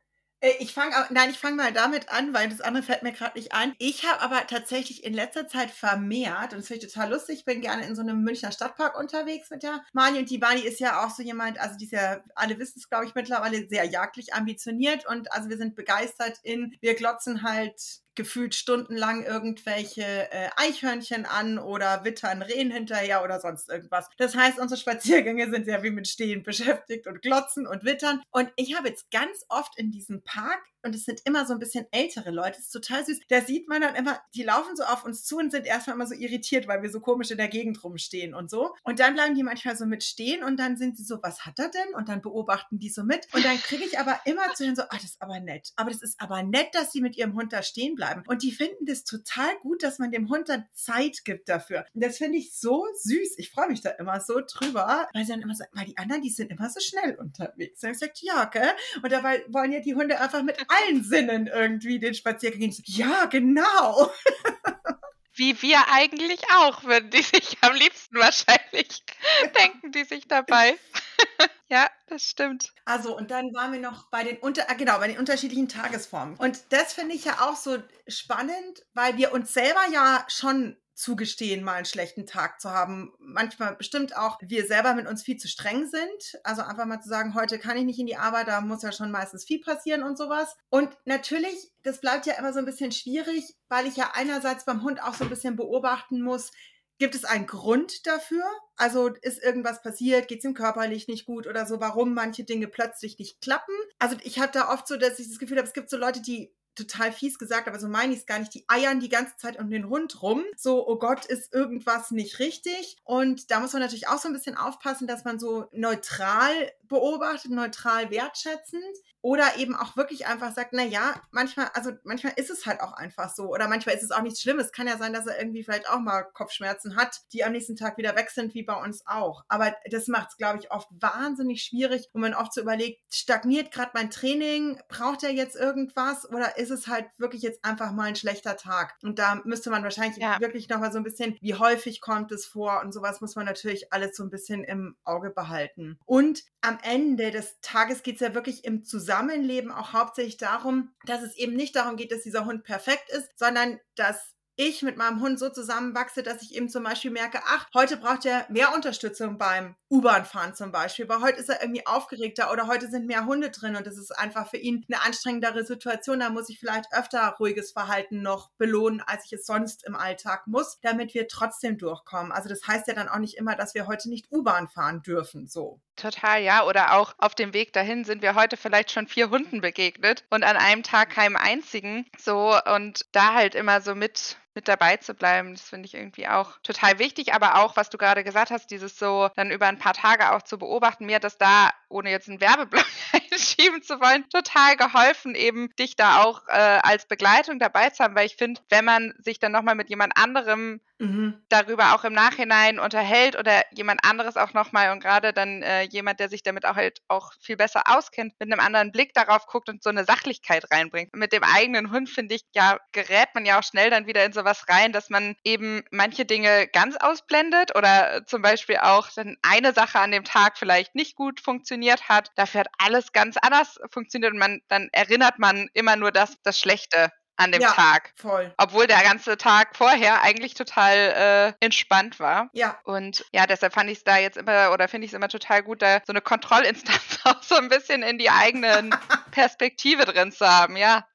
Äh, ich fange, nein, ich fange mal damit an, weil das andere fällt mir gerade nicht ein. Ich habe aber tatsächlich in letzter Zeit vermehrt, und das finde ich total lustig, ich bin gerne in so einem Münchner Stadtpark unterwegs mit der Mali und die Bani ist ja auch so jemand, also die ist ja, alle wissen es, glaube ich, mittlerweile sehr jagdlich ambitioniert und also wir sind begeistert in, wir glotzen halt gefühlt stundenlang irgendwelche äh, Eichhörnchen an oder wittern Rehen hinterher oder sonst irgendwas. Das heißt, unsere Spaziergänge sind sehr wie mit Stehen beschäftigt und Glotzen und Wittern. Und ich habe jetzt ganz oft in diesem Park und es sind immer so ein bisschen ältere Leute. Das ist total süß. Da sieht man dann immer, die laufen so auf uns zu und sind erstmal immer so irritiert, weil wir so komisch in der Gegend rumstehen und so. Und dann bleiben die manchmal so mit stehen und dann sind sie so, was hat er denn? Und dann beobachten die so mit. Und dann kriege ich aber immer zu hören so, ah, das ist aber nett. Aber das ist aber nett, dass sie mit ihrem Hund da stehen bleiben. Und die finden das total gut, dass man dem Hund dann Zeit gibt dafür. Und das finde ich so süß. Ich freue mich da immer so drüber, weil sie dann immer sagen, weil die anderen, die sind immer so schnell unterwegs. Und ich gesagt, ja, gell? Und dabei wollen ja die Hunde einfach mit allen Sinnen irgendwie den Spaziergang. Ja, genau. Wie wir eigentlich auch, würden die sich am liebsten wahrscheinlich denken, die sich dabei. ja, das stimmt. Also, und dann waren wir noch bei den, unter, ah, genau, bei den unterschiedlichen Tagesformen. Und das finde ich ja auch so spannend, weil wir uns selber ja schon zugestehen, mal einen schlechten Tag zu haben. Manchmal bestimmt auch wir selber mit uns viel zu streng sind. Also einfach mal zu sagen, heute kann ich nicht in die Arbeit, da muss ja schon meistens viel passieren und sowas. Und natürlich, das bleibt ja immer so ein bisschen schwierig, weil ich ja einerseits beim Hund auch so ein bisschen beobachten muss, Gibt es einen Grund dafür? Also ist irgendwas passiert? Geht es ihm körperlich nicht gut oder so? Warum manche Dinge plötzlich nicht klappen? Also ich habe da oft so, dass ich das Gefühl habe, es gibt so Leute, die total fies gesagt, aber so meine ich es gar nicht. Die eiern die ganze Zeit um den Hund rum. So, oh Gott, ist irgendwas nicht richtig. Und da muss man natürlich auch so ein bisschen aufpassen, dass man so neutral beobachtet, neutral wertschätzend oder eben auch wirklich einfach sagt, na ja, manchmal, also manchmal ist es halt auch einfach so oder manchmal ist es auch nichts Schlimmes. Kann ja sein, dass er irgendwie vielleicht auch mal Kopfschmerzen hat, die am nächsten Tag wieder weg sind, wie bei uns auch. Aber das macht es, glaube ich, oft wahnsinnig schwierig, wo man oft so überlegt, stagniert gerade mein Training, braucht er jetzt irgendwas oder ist es halt wirklich jetzt einfach mal ein schlechter Tag? Und da müsste man wahrscheinlich ja. wirklich nochmal so ein bisschen, wie häufig kommt es vor und sowas muss man natürlich alles so ein bisschen im Auge behalten. Und am Ende des Tages geht es ja wirklich im Zusammenleben auch hauptsächlich darum, dass es eben nicht darum geht, dass dieser Hund perfekt ist, sondern dass ich mit meinem Hund so zusammenwachse, dass ich eben zum Beispiel merke, ach, heute braucht er mehr Unterstützung beim U-Bahn-Fahren zum Beispiel, weil heute ist er irgendwie aufgeregter oder heute sind mehr Hunde drin und das ist einfach für ihn eine anstrengendere Situation. Da muss ich vielleicht öfter ruhiges Verhalten noch belohnen, als ich es sonst im Alltag muss, damit wir trotzdem durchkommen. Also das heißt ja dann auch nicht immer, dass wir heute nicht U-Bahn fahren dürfen, so. Total, ja. Oder auch auf dem Weg dahin sind wir heute vielleicht schon vier Hunden begegnet und an einem Tag keinem einzigen. So und da halt immer so mit mit dabei zu bleiben. Das finde ich irgendwie auch total wichtig. Aber auch, was du gerade gesagt hast, dieses so dann über ein paar Tage auch zu beobachten, mir hat das da, ohne jetzt einen Werbeblock einschieben zu wollen, total geholfen, eben dich da auch äh, als Begleitung dabei zu haben. Weil ich finde, wenn man sich dann nochmal mit jemand anderem mhm. darüber auch im Nachhinein unterhält oder jemand anderes auch nochmal und gerade dann äh, jemand, der sich damit auch halt auch viel besser auskennt, mit einem anderen Blick darauf guckt und so eine Sachlichkeit reinbringt. Mit dem eigenen Hund, finde ich, ja, gerät man ja auch schnell dann wieder in sowas rein, dass man eben manche Dinge ganz ausblendet oder zum Beispiel auch dann eine Sache an dem Tag vielleicht nicht gut funktioniert hat. Dafür hat alles ganz anders funktioniert und man, dann erinnert man immer nur das, das Schlechte an dem ja, Tag. Voll. Obwohl der ganze Tag vorher eigentlich total äh, entspannt war. Ja. Und ja, deshalb fand ich es da jetzt immer oder finde ich es immer total gut, da so eine Kontrollinstanz auch so ein bisschen in die eigenen Perspektive drin zu haben, ja.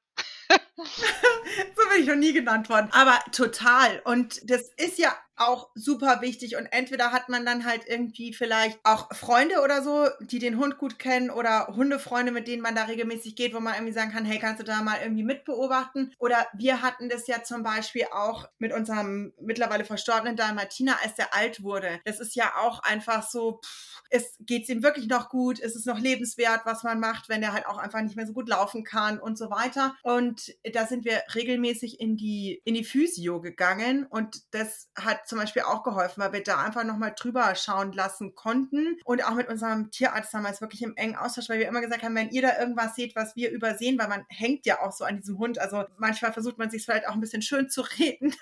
so bin ich noch nie genannt worden. Aber total. Und das ist ja auch super wichtig. Und entweder hat man dann halt irgendwie vielleicht auch Freunde oder so, die den Hund gut kennen oder Hundefreunde, mit denen man da regelmäßig geht, wo man irgendwie sagen kann, hey, kannst du da mal irgendwie mitbeobachten? Oder wir hatten das ja zum Beispiel auch mit unserem mittlerweile verstorbenen Dalmatiner, als der alt wurde. Das ist ja auch einfach so, pff, es geht ihm wirklich noch gut, ist es noch lebenswert, was man macht, wenn er halt auch einfach nicht mehr so gut laufen kann und so weiter. Und da sind wir regelmäßig in die, in die Physio gegangen und das hat zum Beispiel auch geholfen, weil wir da einfach nochmal drüber schauen lassen konnten. Und auch mit unserem Tierarzt damals wirklich im engen Austausch, weil wir immer gesagt haben, wenn ihr da irgendwas seht, was wir übersehen, weil man hängt ja auch so an diesem Hund. Also manchmal versucht man sich vielleicht auch ein bisschen schön zu reden,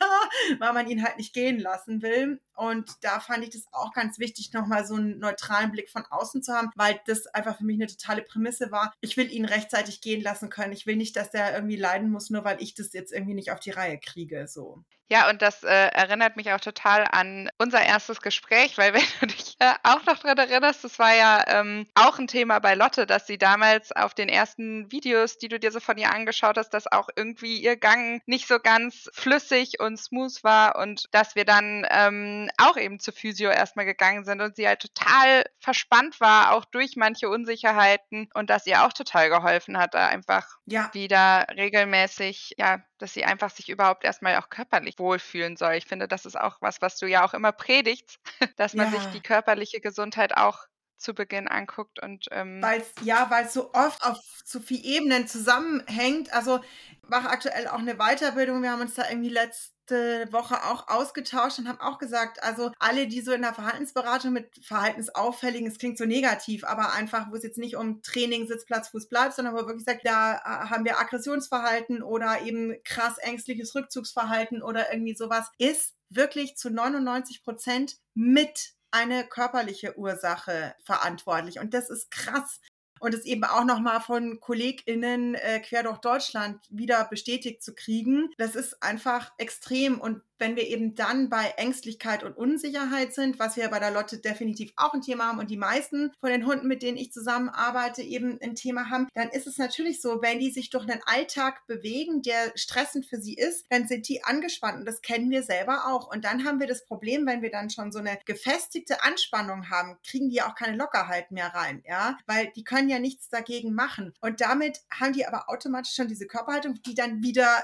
weil man ihn halt nicht gehen lassen will. Und da fand ich das auch ganz wichtig, nochmal so einen neutralen Blick von außen zu haben, weil das einfach für mich eine totale Prämisse war. Ich will ihn rechtzeitig gehen lassen können. Ich will nicht, dass der irgendwie leiden muss, nur weil ich das jetzt irgendwie nicht auf die Reihe kriege. So. Ja, und das äh, erinnert mich auch total an unser erstes Gespräch, weil wenn du dich äh, auch noch dran erinnerst, das war ja ähm, auch ein Thema bei Lotte, dass sie damals auf den ersten Videos, die du dir so von ihr angeschaut hast, dass auch irgendwie ihr Gang nicht so ganz flüssig und smooth war und dass wir dann ähm, auch eben zu Physio erstmal gegangen sind und sie halt total verspannt war, auch durch manche Unsicherheiten und dass ihr auch total geholfen hat, da einfach ja. wieder regelmäßig, ja, dass sie einfach sich überhaupt erstmal auch körperlich wohlfühlen soll. Ich finde, das ist auch was, was du ja auch immer predigst, dass man ja. sich die körperliche Gesundheit auch zu Beginn anguckt und ähm weil's, ja, weil es so oft auf so vielen Ebenen zusammenhängt. Also mache aktuell auch eine Weiterbildung. Wir haben uns da irgendwie letzt Woche auch ausgetauscht und haben auch gesagt, also alle, die so in der Verhaltensberatung mit Verhaltensauffälligen, es klingt so negativ, aber einfach, wo es jetzt nicht um Training, Sitzplatz, Fuß bleibt, sondern wo wir wirklich sagt, da äh, haben wir Aggressionsverhalten oder eben krass ängstliches Rückzugsverhalten oder irgendwie sowas, ist wirklich zu 99 Prozent mit eine körperliche Ursache verantwortlich. Und das ist krass und es eben auch nochmal von KollegInnen äh, quer durch Deutschland wieder bestätigt zu kriegen, das ist einfach extrem. Und wenn wir eben dann bei Ängstlichkeit und Unsicherheit sind, was wir bei der Lotte definitiv auch ein Thema haben und die meisten von den Hunden, mit denen ich zusammenarbeite, eben ein Thema haben, dann ist es natürlich so, wenn die sich durch einen Alltag bewegen, der stressend für sie ist, dann sind die angespannt und das kennen wir selber auch. Und dann haben wir das Problem, wenn wir dann schon so eine gefestigte Anspannung haben, kriegen die auch keine Lockerheit mehr rein, ja, weil die können ja nichts dagegen machen. Und damit haben die aber automatisch schon diese Körperhaltung, die dann wieder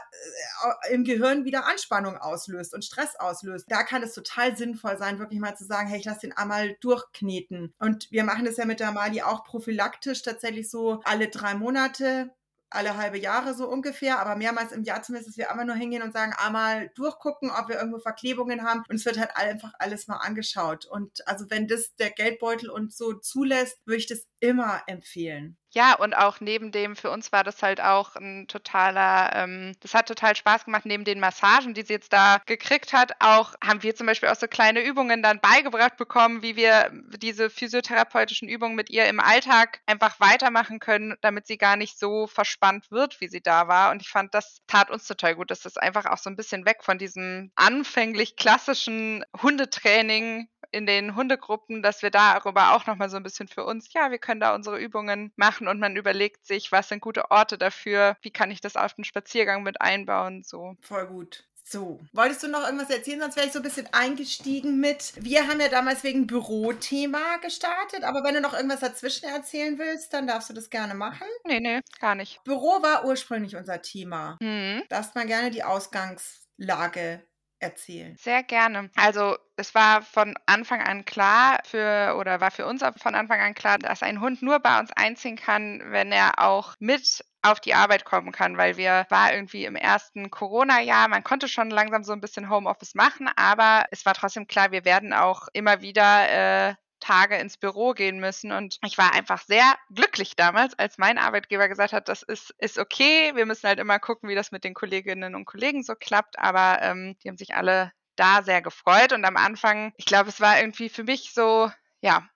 äh, im Gehirn wieder Anspannung auslöst und Stress auslöst. Da kann es total sinnvoll sein, wirklich mal zu sagen, hey, ich lasse den einmal durchkneten. Und wir machen das ja mit der Mali auch prophylaktisch tatsächlich so alle drei Monate alle halbe Jahre so ungefähr, aber mehrmals im Jahr zumindest, dass wir einmal nur hingehen und sagen, einmal durchgucken, ob wir irgendwo Verklebungen haben und es wird halt einfach alles mal angeschaut. Und also wenn das der Geldbeutel uns so zulässt, würde ich das immer empfehlen. Ja, und auch neben dem, für uns war das halt auch ein totaler, ähm, das hat total Spaß gemacht, neben den Massagen, die sie jetzt da gekriegt hat, auch haben wir zum Beispiel auch so kleine Übungen dann beigebracht bekommen, wie wir diese physiotherapeutischen Übungen mit ihr im Alltag einfach weitermachen können, damit sie gar nicht so verspannt wird, wie sie da war. Und ich fand, das tat uns total gut, dass das einfach auch so ein bisschen weg von diesem anfänglich klassischen Hundetraining in den Hundegruppen, dass wir darüber auch nochmal so ein bisschen für uns, ja, wir können da unsere Übungen machen und man überlegt sich, was sind gute Orte dafür, wie kann ich das auf den Spaziergang mit einbauen, so. Voll gut. So, wolltest du noch irgendwas erzählen? Sonst wäre ich so ein bisschen eingestiegen mit. Wir haben ja damals wegen Bürothema gestartet, aber wenn du noch irgendwas dazwischen erzählen willst, dann darfst du das gerne machen. Nee, nee, gar nicht. Büro war ursprünglich unser Thema. Mhm. Darfst mal gerne die Ausgangslage erzählen. Sehr gerne. Also es war von Anfang an klar für oder war für uns von Anfang an klar, dass ein Hund nur bei uns einziehen kann, wenn er auch mit auf die Arbeit kommen kann, weil wir war irgendwie im ersten Corona-Jahr, man konnte schon langsam so ein bisschen Homeoffice machen, aber es war trotzdem klar, wir werden auch immer wieder äh, Tage ins Büro gehen müssen. Und ich war einfach sehr glücklich damals, als mein Arbeitgeber gesagt hat, das ist, ist okay. Wir müssen halt immer gucken, wie das mit den Kolleginnen und Kollegen so klappt. Aber ähm, die haben sich alle da sehr gefreut. Und am Anfang, ich glaube, es war irgendwie für mich so, ja,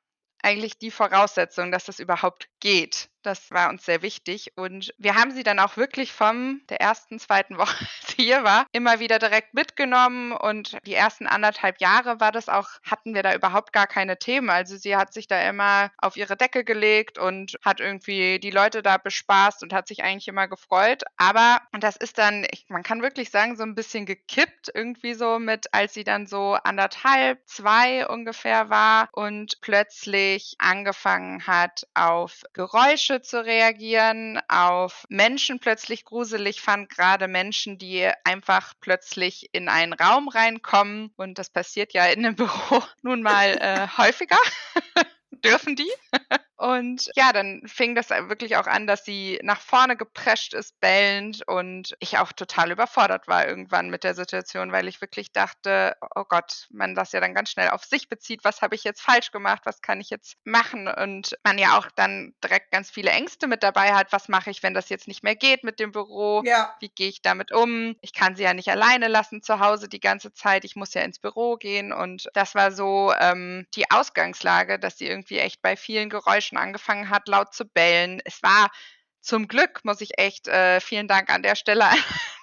eigentlich die Voraussetzung, dass das überhaupt geht. Das war uns sehr wichtig. Und wir haben sie dann auch wirklich vom der ersten, zweiten Woche, als sie hier war, immer wieder direkt mitgenommen. Und die ersten anderthalb Jahre war das auch, hatten wir da überhaupt gar keine Themen. Also sie hat sich da immer auf ihre Decke gelegt und hat irgendwie die Leute da bespaßt und hat sich eigentlich immer gefreut. Aber, und das ist dann, ich, man kann wirklich sagen, so ein bisschen gekippt irgendwie so mit, als sie dann so anderthalb, zwei ungefähr war und plötzlich angefangen hat, auf Geräusche Geräusche zu reagieren, auf Menschen plötzlich gruselig fand, gerade Menschen, die einfach plötzlich in einen Raum reinkommen. Und das passiert ja in einem Büro nun mal äh, häufiger. Dürfen die? Und ja, dann fing das wirklich auch an, dass sie nach vorne geprescht ist, bellend und ich auch total überfordert war irgendwann mit der Situation, weil ich wirklich dachte, oh Gott, man das ja dann ganz schnell auf sich bezieht, was habe ich jetzt falsch gemacht, was kann ich jetzt machen? Und man ja auch dann direkt ganz viele Ängste mit dabei hat, was mache ich, wenn das jetzt nicht mehr geht mit dem Büro, ja. wie gehe ich damit um, ich kann sie ja nicht alleine lassen zu Hause die ganze Zeit, ich muss ja ins Büro gehen. Und das war so ähm, die Ausgangslage, dass sie irgendwie echt bei vielen Geräuschen schon angefangen hat, laut zu bellen. Es war zum Glück, muss ich echt, äh, vielen Dank an der Stelle an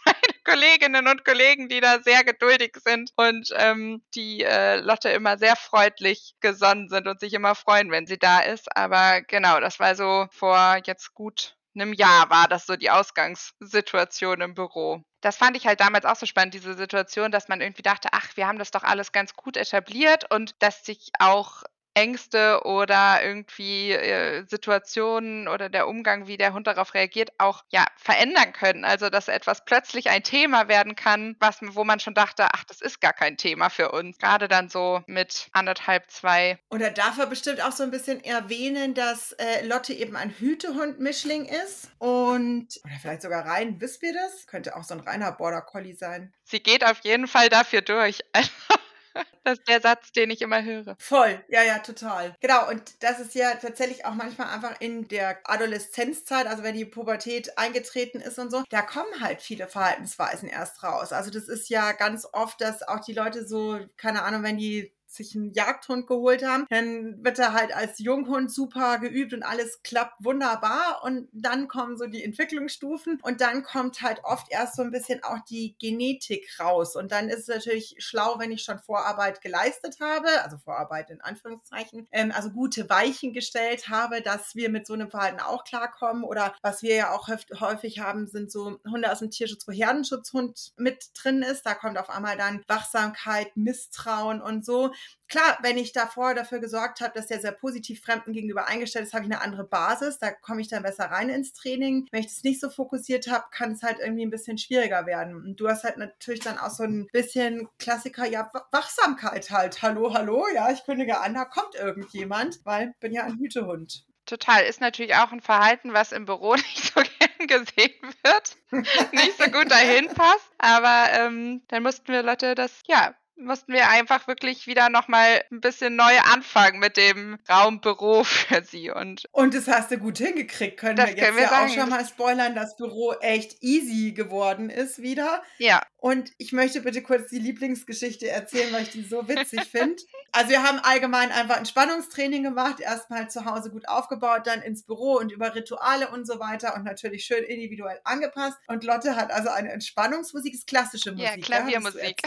meine Kolleginnen und Kollegen, die da sehr geduldig sind und ähm, die äh, Lotte immer sehr freundlich gesonnen sind und sich immer freuen, wenn sie da ist. Aber genau, das war so vor jetzt gut einem Jahr war das so die Ausgangssituation im Büro. Das fand ich halt damals auch so spannend, diese Situation, dass man irgendwie dachte, ach, wir haben das doch alles ganz gut etabliert und dass sich auch Ängste oder irgendwie äh, Situationen oder der Umgang, wie der Hund darauf reagiert, auch ja verändern können. Also dass etwas plötzlich ein Thema werden kann, was wo man schon dachte, ach, das ist gar kein Thema für uns. Gerade dann so mit anderthalb, zwei. Oder darf er bestimmt auch so ein bisschen erwähnen, dass äh, Lotte eben ein Hütehund-Mischling ist und oder vielleicht sogar rein das? Könnte auch so ein reiner Border Collie sein. Sie geht auf jeden Fall dafür durch. Das ist der Satz, den ich immer höre. Voll, ja, ja, total. Genau, und das ist ja tatsächlich auch manchmal einfach in der Adoleszenzzeit, also wenn die Pubertät eingetreten ist und so, da kommen halt viele Verhaltensweisen erst raus. Also das ist ja ganz oft, dass auch die Leute so, keine Ahnung, wenn die sich einen Jagdhund geholt haben. Dann wird er halt als Junghund super geübt und alles klappt wunderbar. Und dann kommen so die Entwicklungsstufen und dann kommt halt oft erst so ein bisschen auch die Genetik raus. Und dann ist es natürlich schlau, wenn ich schon Vorarbeit geleistet habe, also Vorarbeit in Anführungszeichen, ähm, also gute Weichen gestellt habe, dass wir mit so einem Verhalten auch klarkommen. Oder was wir ja auch häufig haben, sind so Hunde aus dem Tierschutz, wo Herdenschutzhund mit drin ist. Da kommt auf einmal dann Wachsamkeit, Misstrauen und so. Klar, wenn ich davor dafür gesorgt habe, dass der sehr positiv Fremden gegenüber eingestellt ist, habe ich eine andere Basis. Da komme ich dann besser rein ins Training. Wenn ich das nicht so fokussiert habe, kann es halt irgendwie ein bisschen schwieriger werden. Und du hast halt natürlich dann auch so ein bisschen Klassiker, ja, Wachsamkeit halt. Hallo, hallo, ja, ich kündige an, da kommt irgendjemand, weil ich bin ja ein Hütehund. Total. Ist natürlich auch ein Verhalten, was im Büro nicht so gern gesehen wird, nicht so gut dahin passt. Aber ähm, dann mussten wir Leute das, ja, mussten wir einfach wirklich wieder nochmal ein bisschen neu anfangen mit dem Raumbüro für sie. Und, und das hast du gut hingekriegt, können wir jetzt können wir ja sagen. auch schon mal spoilern, dass Büro echt easy geworden ist wieder. Ja. Und ich möchte bitte kurz die Lieblingsgeschichte erzählen, weil ich die so witzig finde. Also wir haben allgemein einfach Entspannungstraining gemacht, erstmal zu Hause gut aufgebaut, dann ins Büro und über Rituale und so weiter und natürlich schön individuell angepasst. Und Lotte hat also eine Entspannungsmusik, ist klassische Musik. Ja, Klaviermusik.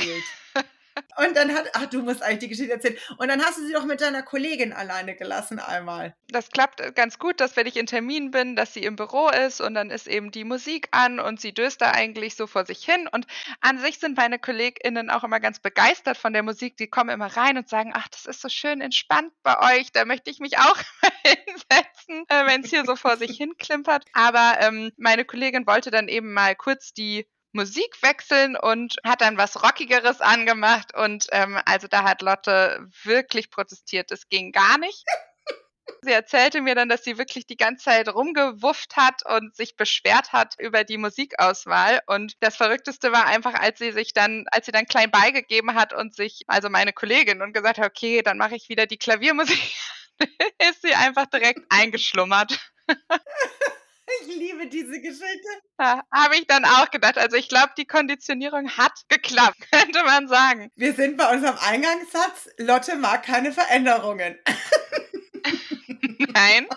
Und dann hat, ach, du musst eigentlich die Geschichte erzählen. Und dann hast du sie doch mit deiner Kollegin alleine gelassen einmal. Das klappt äh, ganz gut, dass wenn ich in Termin bin, dass sie im Büro ist und dann ist eben die Musik an und sie döst da eigentlich so vor sich hin. Und an sich sind meine KollegInnen auch immer ganz begeistert von der Musik. Die kommen immer rein und sagen, ach, das ist so schön entspannt bei euch. Da möchte ich mich auch hinsetzen, äh, wenn es hier so vor sich hin klimpert. Aber ähm, meine Kollegin wollte dann eben mal kurz die Musik wechseln und hat dann was Rockigeres angemacht. Und ähm, also da hat Lotte wirklich protestiert. Es ging gar nicht. Sie erzählte mir dann, dass sie wirklich die ganze Zeit rumgewufft hat und sich beschwert hat über die Musikauswahl. Und das Verrückteste war einfach, als sie sich dann, als sie dann klein beigegeben hat und sich, also meine Kollegin, und gesagt hat, okay, dann mache ich wieder die Klaviermusik, ist sie einfach direkt eingeschlummert. Ich liebe diese Geschichte. Ja, Habe ich dann auch gedacht. Also ich glaube, die Konditionierung hat geklappt, könnte man sagen. Wir sind bei unserem Eingangssatz. Lotte mag keine Veränderungen. Nein.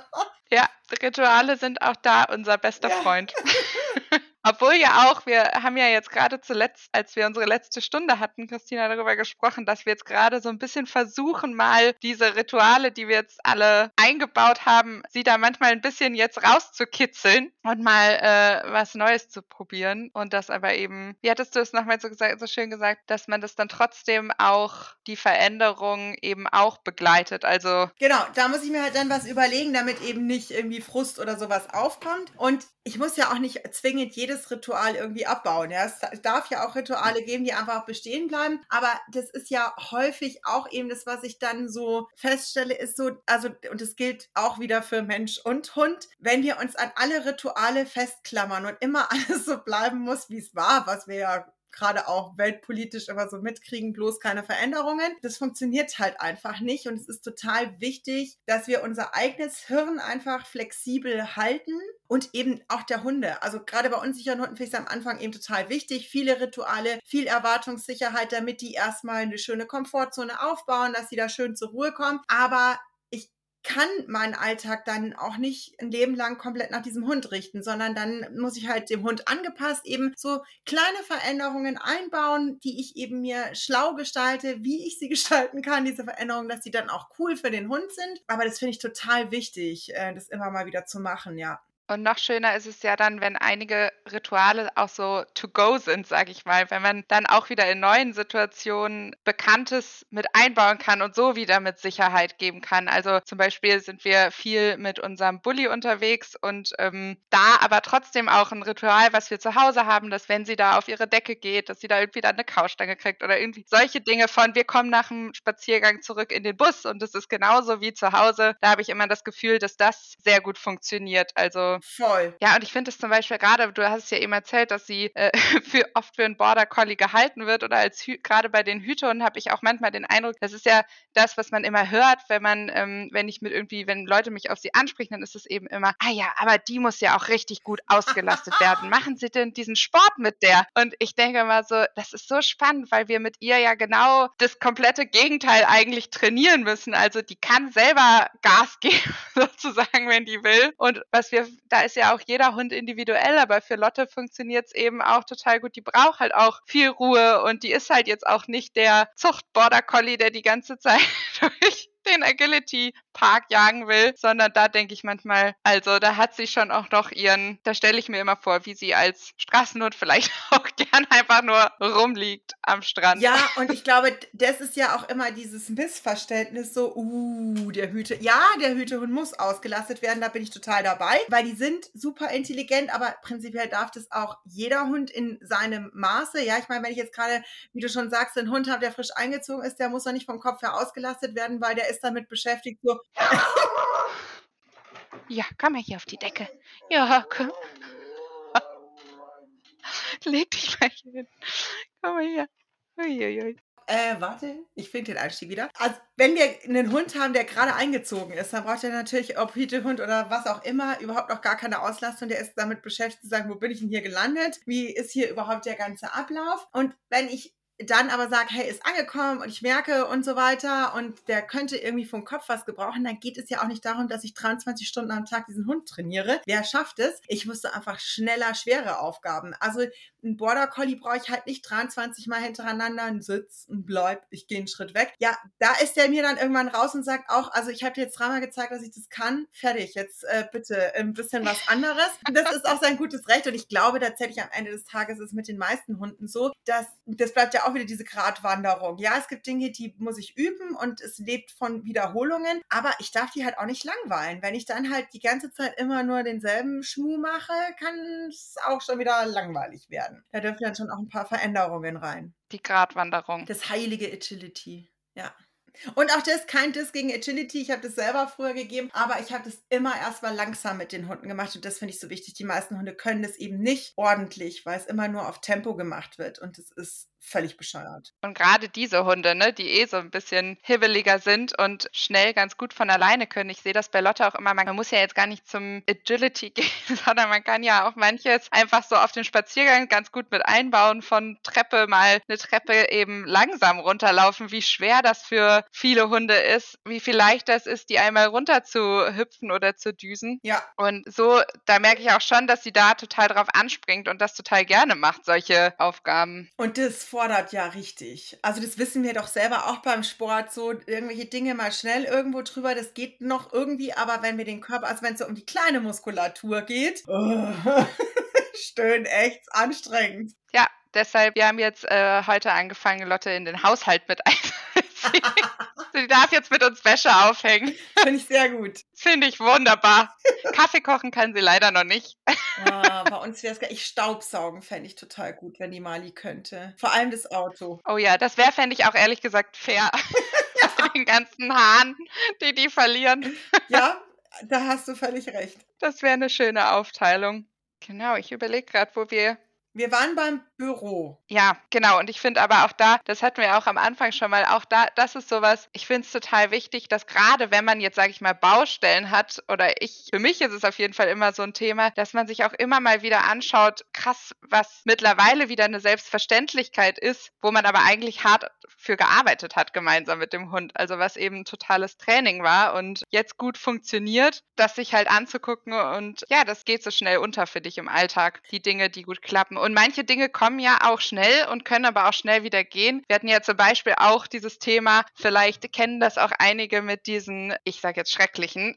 Ja, Rituale sind auch da unser bester ja. Freund. Obwohl ja auch, wir haben ja jetzt gerade zuletzt, als wir unsere letzte Stunde hatten, Christina, darüber gesprochen, dass wir jetzt gerade so ein bisschen versuchen, mal diese Rituale, die wir jetzt alle eingebaut haben, sie da manchmal ein bisschen jetzt rauszukitzeln und mal äh, was Neues zu probieren. Und das aber eben, wie hattest du es nochmal so, gesagt, so schön gesagt, dass man das dann trotzdem auch die Veränderung eben auch begleitet. Also. Genau, da muss ich mir halt dann was überlegen, damit eben nicht irgendwie Frust oder sowas aufkommt. Und ich muss ja auch nicht zwingend jedes Ritual irgendwie abbauen. Ja? Es darf ja auch Rituale geben, die einfach bestehen bleiben. Aber das ist ja häufig auch eben das, was ich dann so feststelle, ist so, also, und das gilt auch wieder für Mensch und Hund, wenn wir uns an alle Rituale festklammern und immer alles so bleiben muss, wie es war, was wir ja gerade auch weltpolitisch immer so mitkriegen, bloß keine Veränderungen. Das funktioniert halt einfach nicht und es ist total wichtig, dass wir unser eigenes Hirn einfach flexibel halten und eben auch der Hunde. Also gerade bei unsicheren Hunden finde ich es am Anfang eben total wichtig. Viele Rituale, viel Erwartungssicherheit, damit die erstmal eine schöne Komfortzone aufbauen, dass sie da schön zur Ruhe kommen. Aber kann meinen Alltag dann auch nicht ein Leben lang komplett nach diesem Hund richten, sondern dann muss ich halt dem Hund angepasst eben so kleine Veränderungen einbauen, die ich eben mir schlau gestalte, wie ich sie gestalten kann, diese Veränderungen, dass sie dann auch cool für den Hund sind. Aber das finde ich total wichtig, äh, das immer mal wieder zu machen, ja. Und noch schöner ist es ja dann, wenn einige Rituale auch so to go sind, sage ich mal, wenn man dann auch wieder in neuen Situationen Bekanntes mit einbauen kann und so wieder mit Sicherheit geben kann. Also zum Beispiel sind wir viel mit unserem Bulli unterwegs und ähm, da aber trotzdem auch ein Ritual, was wir zu Hause haben, dass wenn sie da auf ihre Decke geht, dass sie da irgendwie dann eine Kaustange kriegt oder irgendwie solche Dinge von, wir kommen nach dem Spaziergang zurück in den Bus und es ist genauso wie zu Hause. Da habe ich immer das Gefühl, dass das sehr gut funktioniert. Also Also Voll. ja, und ich finde es zum Beispiel gerade, du hast es ja eben erzählt, dass sie äh, für, oft für einen Border Collie gehalten wird oder als gerade bei den Hütern habe ich auch manchmal den Eindruck, das ist ja das, was man immer hört, wenn man, ähm, wenn ich mit irgendwie, wenn Leute mich auf sie ansprechen, dann ist es eben immer, ah ja, aber die muss ja auch richtig gut ausgelastet werden. Machen Sie denn diesen Sport mit der? Und ich denke mal so, das ist so spannend, weil wir mit ihr ja genau das komplette Gegenteil eigentlich trainieren müssen. Also die kann selber Gas geben, sozusagen, wenn die will. Und was wir, da ist ja auch jeder Hund individuell, aber für Lotte funktioniert es eben auch total gut. Die braucht halt auch viel Ruhe und die ist halt jetzt auch nicht der Zucht-Border Collie, der die ganze Zeit durch den Agility Park jagen will, sondern da denke ich manchmal, also da hat sie schon auch noch ihren, da stelle ich mir immer vor, wie sie als Straßenhund vielleicht auch gern einfach nur rumliegt am Strand. Ja, und ich glaube, das ist ja auch immer dieses Missverständnis so, uh, der Hüte, ja, der Hütehund muss ausgelastet werden, da bin ich total dabei, weil die sind super intelligent, aber prinzipiell darf das auch jeder Hund in seinem Maße. Ja, ich meine, wenn ich jetzt gerade, wie du schon sagst, einen Hund habe, der frisch eingezogen ist, der muss doch nicht vom Kopf her ausgelastet werden, weil der ist damit beschäftigt, so, Ja, komm mal hier auf die Decke. Ja, komm. Leg dich mal hier hin. Komm mal hier. Uiuiui. Äh, warte, ich finde den Einstieg wieder. Also, wenn wir einen Hund haben, der gerade eingezogen ist, dann braucht er natürlich, ob Hütehund oder was auch immer, überhaupt noch gar keine Auslastung. Der ist damit beschäftigt zu sagen, wo bin ich denn hier gelandet? Wie ist hier überhaupt der ganze Ablauf? Und wenn ich dann aber sage, hey, ist angekommen und ich merke und so weiter und der könnte irgendwie vom Kopf was gebrauchen, dann geht es ja auch nicht darum, dass ich 23 Stunden am Tag diesen Hund trainiere. Wer schafft es? Ich musste einfach schneller, schwere Aufgaben. Also ein Border Collie brauche ich halt nicht 23 Mal hintereinander einen Sitz und bleib, ich gehe einen Schritt weg. Ja, da ist der mir dann irgendwann raus und sagt auch, also ich habe dir jetzt dreimal gezeigt, dass ich das kann. Fertig, jetzt äh, bitte ein bisschen was anderes. Das ist auch sein gutes Recht und ich glaube tatsächlich am Ende des Tages ist mit den meisten Hunden so, dass das bleibt ja auch wieder diese Gratwanderung. Ja, es gibt Dinge, die muss ich üben und es lebt von Wiederholungen, aber ich darf die halt auch nicht langweilen. Wenn ich dann halt die ganze Zeit immer nur denselben Schmuh mache, kann es auch schon wieder langweilig werden. Da dürfen dann schon auch ein paar Veränderungen rein. Die Gratwanderung. Das heilige Agility. Ja. Und auch das, kein Diss gegen Agility. Ich habe das selber früher gegeben, aber ich habe das immer erstmal langsam mit den Hunden gemacht und das finde ich so wichtig. Die meisten Hunde können das eben nicht ordentlich, weil es immer nur auf Tempo gemacht wird und es ist völlig bescheuert. Und gerade diese Hunde, ne, die eh so ein bisschen hibbeliger sind und schnell ganz gut von alleine können. Ich sehe das bei Lotte auch immer. Man muss ja jetzt gar nicht zum Agility gehen, sondern man kann ja auch manches einfach so auf den Spaziergang ganz gut mit einbauen, von Treppe mal eine Treppe eben langsam runterlaufen, wie schwer das für viele Hunde ist, wie viel leichter es ist, die einmal runter zu hüpfen oder zu düsen. Ja. Und so, da merke ich auch schon, dass sie da total drauf anspringt und das total gerne macht, solche Aufgaben. Und das fordert ja richtig. Also das wissen wir doch selber auch beim Sport, so irgendwelche Dinge mal schnell irgendwo drüber, das geht noch irgendwie, aber wenn wir den Körper, also wenn es so um die kleine Muskulatur geht, oh, stöhn echt anstrengend. Ja, deshalb, wir haben jetzt äh, heute angefangen, Lotte in den Haushalt mit einzuziehen. Sie darf jetzt mit uns Wäsche aufhängen. Finde ich sehr gut. Finde ich wunderbar. Kaffee kochen kann sie leider noch nicht. Ah, bei uns wäre es, ich Staubsaugen fände ich total gut, wenn die Mali könnte. Vor allem das Auto. Oh ja, das wäre, fände ich auch ehrlich gesagt fair. Mit den ganzen Haaren, die die verlieren. Ja, da hast du völlig recht. Das wäre eine schöne Aufteilung. Genau, ich überlege gerade, wo wir Wir waren beim Büro. Ja, genau. Und ich finde aber auch da, das hatten wir auch am Anfang schon mal, auch da, das ist sowas, ich finde es total wichtig, dass gerade wenn man jetzt, sage ich mal, Baustellen hat, oder ich, für mich ist es auf jeden Fall immer so ein Thema, dass man sich auch immer mal wieder anschaut, krass, was mittlerweile wieder eine Selbstverständlichkeit ist, wo man aber eigentlich hart für gearbeitet hat, gemeinsam mit dem Hund. Also was eben totales Training war und jetzt gut funktioniert, das sich halt anzugucken und ja, das geht so schnell unter für dich im Alltag, die Dinge, die gut klappen. Und manche Dinge kommen ja auch schnell und können aber auch schnell wieder gehen. Wir hatten ja zum Beispiel auch dieses Thema, vielleicht kennen das auch einige mit diesen, ich sage jetzt schrecklichen,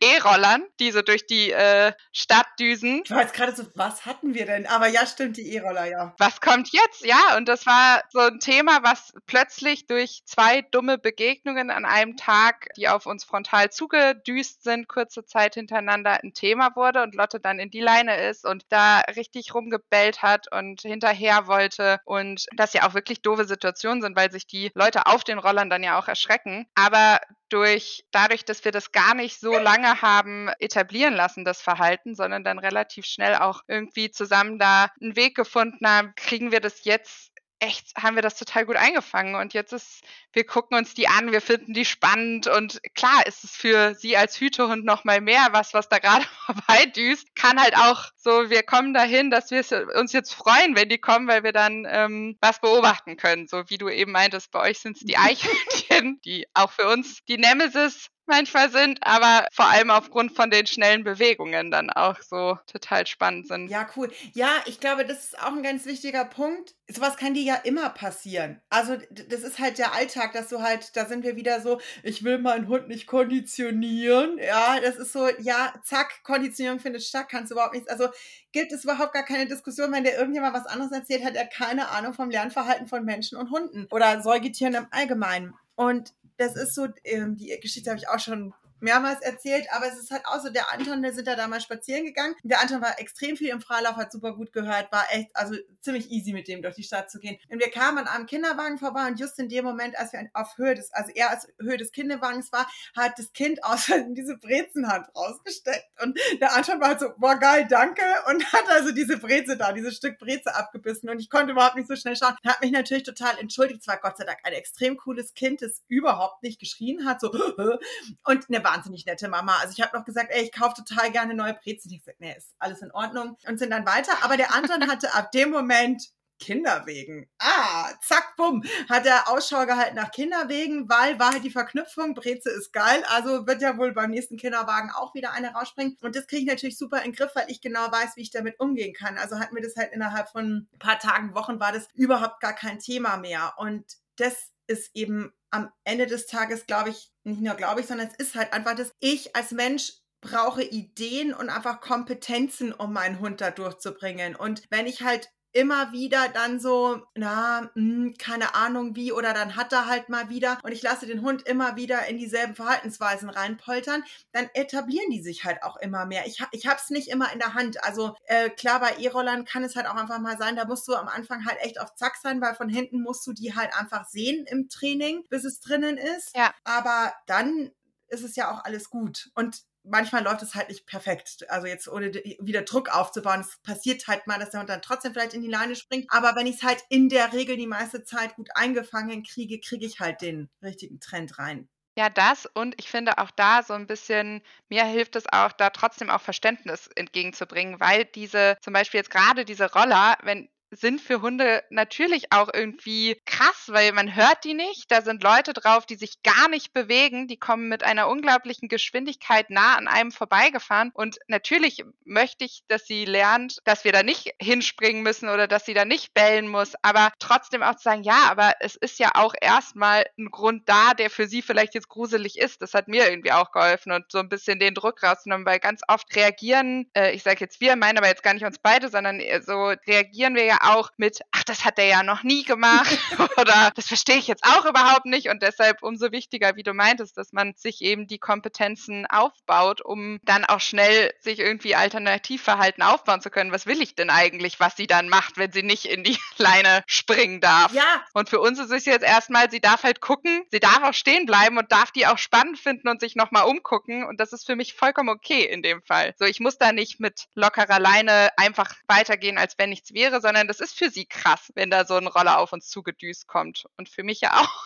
E-Rollern, die so durch die äh, Stadt düsen. Ich war jetzt gerade so, was hatten wir denn? Aber ja, stimmt, die E-Roller, ja. Was kommt jetzt? Ja, und das war so ein Thema, was plötzlich durch zwei dumme Begegnungen an einem Tag, die auf uns frontal zugedüst sind, kurze Zeit hintereinander ein Thema wurde und Lotte dann in die Leine ist und da richtig rumgebellt hat und hinterher wollte und das ja auch wirklich doofe Situationen sind, weil sich die Leute auf den Rollern dann ja auch erschrecken. Aber durch, dadurch, dass wir das gar nicht so lange haben etablieren lassen, das Verhalten, sondern dann relativ schnell auch irgendwie zusammen da einen Weg gefunden haben, kriegen wir das jetzt echt haben wir das total gut eingefangen. Und jetzt ist, wir gucken uns die an, wir finden die spannend und klar ist es für sie als Hütehund noch mal mehr was, was da gerade vorbeidüst. Kann halt auch so, wir kommen dahin, dass wir uns jetzt freuen, wenn die kommen, weil wir dann ähm, was beobachten können. So wie du eben meintest, bei euch sind es die Eichhörnchen, die auch für uns die Nemesis manchmal sind, aber vor allem aufgrund von den schnellen Bewegungen dann auch so total spannend sind. Ja, cool. Ja, ich glaube, das ist auch ein ganz wichtiger Punkt. Sowas kann dir ja immer passieren. Also, das ist halt der Alltag, dass du halt, da sind wir wieder so, ich will meinen Hund nicht konditionieren. Ja, das ist so, ja, zack, Konditionierung findet statt, kannst du überhaupt nichts. Also, gibt es überhaupt gar keine Diskussion, wenn dir irgendjemand was anderes erzählt, hat er keine Ahnung vom Lernverhalten von Menschen und Hunden oder Säugetieren im Allgemeinen. Und das ist so, ähm, die Geschichte habe ich auch schon mehrmals erzählt, aber es ist halt auch so, der Anton, wir sind da damals spazieren gegangen. Der Anton war extrem viel im Freilauf, hat super gut gehört, war echt, also ziemlich easy mit dem durch die Stadt zu gehen. Und wir kamen an einem Kinderwagen vorbei und just in dem Moment, als wir auf Höhe des, also er als Höhe des Kinderwagens war, hat das Kind aus diese Brezenhand rausgesteckt und der Anton war halt so, boah geil, danke und hat also diese Breze da, dieses Stück Breze abgebissen und ich konnte überhaupt nicht so schnell schauen. Hat mich natürlich total entschuldigt. Es war Gott sei Dank ein extrem cooles Kind, das überhaupt nicht geschrien hat, so und eine wahnsinnig nette Mama. Also ich habe noch gesagt, ey, ich kaufe total gerne neue Brezen. Ich gesagt, nee, ist alles in Ordnung und sind dann weiter. Aber der Anton hatte ab dem Moment Kinderwegen. Ah, zack, bumm, hat er Ausschau gehalten nach Kinderwegen, weil war halt die Verknüpfung, Breze ist geil, also wird ja wohl beim nächsten Kinderwagen auch wieder eine rausspringen. Und das kriege ich natürlich super in den Griff, weil ich genau weiß, wie ich damit umgehen kann. Also hatten wir das halt innerhalb von ein paar Tagen, Wochen war das überhaupt gar kein Thema mehr. Und das ist eben am Ende des Tages, glaube ich, nicht nur glaube ich, sondern es ist halt einfach, dass ich als Mensch brauche Ideen und einfach Kompetenzen, um meinen Hund da durchzubringen. Und wenn ich halt immer wieder dann so, na, mh, hm, keine Ahnung wie, oder dann hat er halt mal wieder und ich lasse den Hund immer wieder in dieselben Verhaltensweisen reinpoltern, dann etablieren die sich halt auch immer mehr. Ich, ich hab's nicht immer in der Hand. Also äh, klar, bei E-Rollern kann es halt auch einfach mal sein, da musst du am Anfang halt echt auf Zack sein, weil von hinten musst du die halt einfach sehen im Training, bis es drinnen ist. Ja. Aber dann ist es ja auch alles gut. Und manchmal läuft es halt nicht perfekt. Also jetzt ohne wieder Druck aufzubauen. Es passiert halt mal, dass der Hund dann trotzdem vielleicht in die Leine springt. Aber wenn ich es halt in der Regel die meiste Zeit gut eingefangen kriege, kriege ich halt den richtigen Trend rein. Ja, das und ich finde auch da so ein bisschen, mir hilft es auch, da trotzdem auch Verständnis entgegenzubringen, weil diese, zum Beispiel jetzt gerade diese Roller, wenn sind für Hunde natürlich auch irgendwie krass, weil man hört die nicht. Da sind Leute drauf, die sich gar nicht bewegen. Die kommen mit einer unglaublichen Geschwindigkeit nah an einem vorbeigefahren. Und natürlich möchte ich, dass sie lernt, dass wir da nicht hinspringen müssen oder dass sie da nicht bellen muss. Aber trotzdem auch zu sagen, ja, aber es ist ja auch erstmal ein Grund da, der für sie vielleicht jetzt gruselig ist. Das hat mir irgendwie auch geholfen und so ein bisschen den Druck rausgenommen, weil ganz oft reagieren, äh, ich sage jetzt wir, meinen aber jetzt gar nicht uns beide, sondern so reagieren wir ja auch mit, ach, das hat er ja noch nie gemacht oder das verstehe ich jetzt auch überhaupt nicht und deshalb umso wichtiger, wie du meintest, dass man sich eben die Kompetenzen aufbaut, um dann auch schnell sich irgendwie Alternativverhalten aufbauen zu können. Was will ich denn eigentlich, was sie dann macht, wenn sie nicht in die Leine springen darf? Ja. Und für uns ist es jetzt erstmal, sie darf halt gucken, sie darf auch stehen bleiben und darf die auch spannend finden und sich nochmal umgucken und das ist für mich vollkommen okay in dem Fall. So, ich muss da nicht mit lockerer Leine einfach weitergehen, als wenn nichts wäre, sondern das ist für sie krass, wenn da so ein Roller auf uns zugedüst kommt. Und für mich ja auch.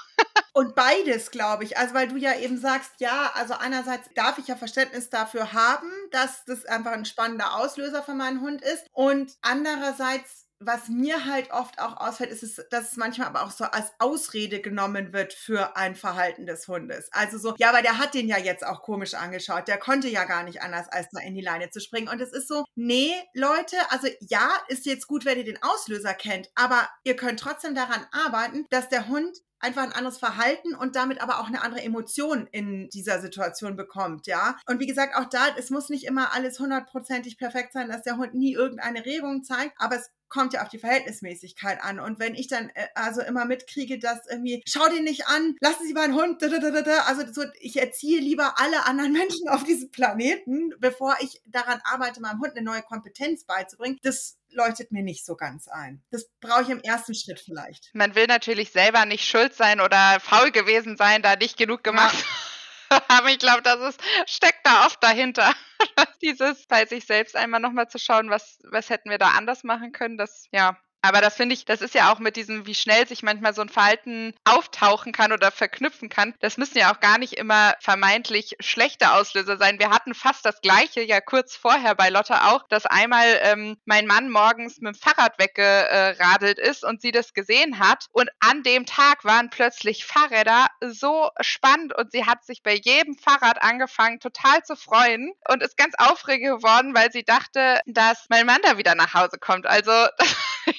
Und beides, glaube ich. Also, weil du ja eben sagst, ja, also einerseits darf ich ja Verständnis dafür haben, dass das einfach ein spannender Auslöser für meinen Hund ist. Und andererseits was mir halt oft auch ausfällt, ist, es, dass es manchmal aber auch so als Ausrede genommen wird für ein Verhalten des Hundes. Also so, ja, aber der hat den ja jetzt auch komisch angeschaut. Der konnte ja gar nicht anders, als da in die Leine zu springen. Und es ist so, nee, Leute, also ja, ist jetzt gut, wenn ihr den Auslöser kennt, aber ihr könnt trotzdem daran arbeiten, dass der Hund einfach ein anderes Verhalten und damit aber auch eine andere Emotion in dieser Situation bekommt, ja. Und wie gesagt, auch da, es muss nicht immer alles hundertprozentig perfekt sein, dass der Hund nie irgendeine Regung zeigt, aber es kommt ja auf die Verhältnismäßigkeit an. Und wenn ich dann äh, also immer mitkriege, dass irgendwie, schau den nicht an, lassen Sie meinen Hund, also so, ich erziehe lieber alle anderen Menschen auf diesem Planeten, bevor ich daran arbeite, meinem Hund eine neue Kompetenz beizubringen. Das leuchtet mir nicht so ganz ein. Das brauche ich im ersten Schritt vielleicht. Man will natürlich selber nicht schuld sein oder faul gewesen sein, da nicht genug gemacht. Ja Aber ich glaube, das ist, steckt da oft dahinter. Dieses bei sich selbst einmal nochmal zu schauen, was, was hätten wir da anders machen können, das, ja, aber das finde ich, das ist ja auch mit diesem, wie schnell sich manchmal so ein Verhalten auftauchen kann oder verknüpfen kann. Das müssen ja auch gar nicht immer vermeintlich schlechte Auslöser sein. Wir hatten fast das Gleiche ja kurz vorher bei Lotte auch, dass einmal ähm, mein Mann morgens mit dem Fahrrad weggeradelt ist und sie das gesehen hat. Und an dem Tag waren plötzlich Fahrräder so spannend und sie hat sich bei jedem Fahrrad angefangen, total zu freuen und ist ganz aufregend geworden, weil sie dachte, dass mein Mann da wieder nach Hause kommt. Also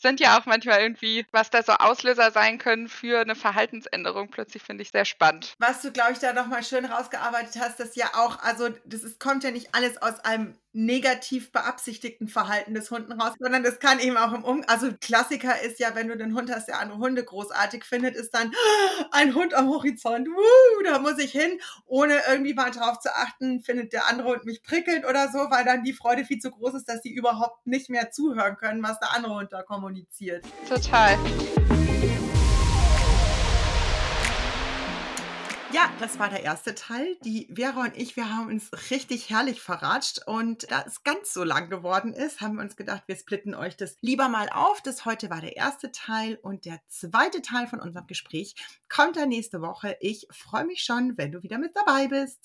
sind ja auch manchmal irgendwie, was da so Auslöser sein können für eine Verhaltensänderung. Plötzlich finde ich sehr spannend. Was du, glaube ich, da nochmal schön rausgearbeitet hast, das ja auch, also das ist, kommt ja nicht alles aus einem negativ beabsichtigten Verhalten des Hunden raus, sondern das kann eben auch im Um, also Klassiker ist ja, wenn du den Hund hast, der andere Hunde großartig findet, ist dann ein Hund am Horizont, Woo, da muss ich hin, ohne irgendwie mal drauf zu achten, findet der andere Hund mich prickelnd oder so, weil dann die Freude viel zu groß ist, dass sie überhaupt nicht mehr zuhören können, was der andere Hund da kommuniziert. Total. Ja, das war der erste Teil. Die Vera und ich, wir haben uns richtig herrlich verratscht. Und da es ganz so lang geworden ist, haben wir uns gedacht, wir splitten euch das lieber mal auf. Das heute war der erste Teil und der zweite Teil von unserem Gespräch kommt dann nächste Woche. Ich freue mich schon, wenn du wieder mit dabei bist.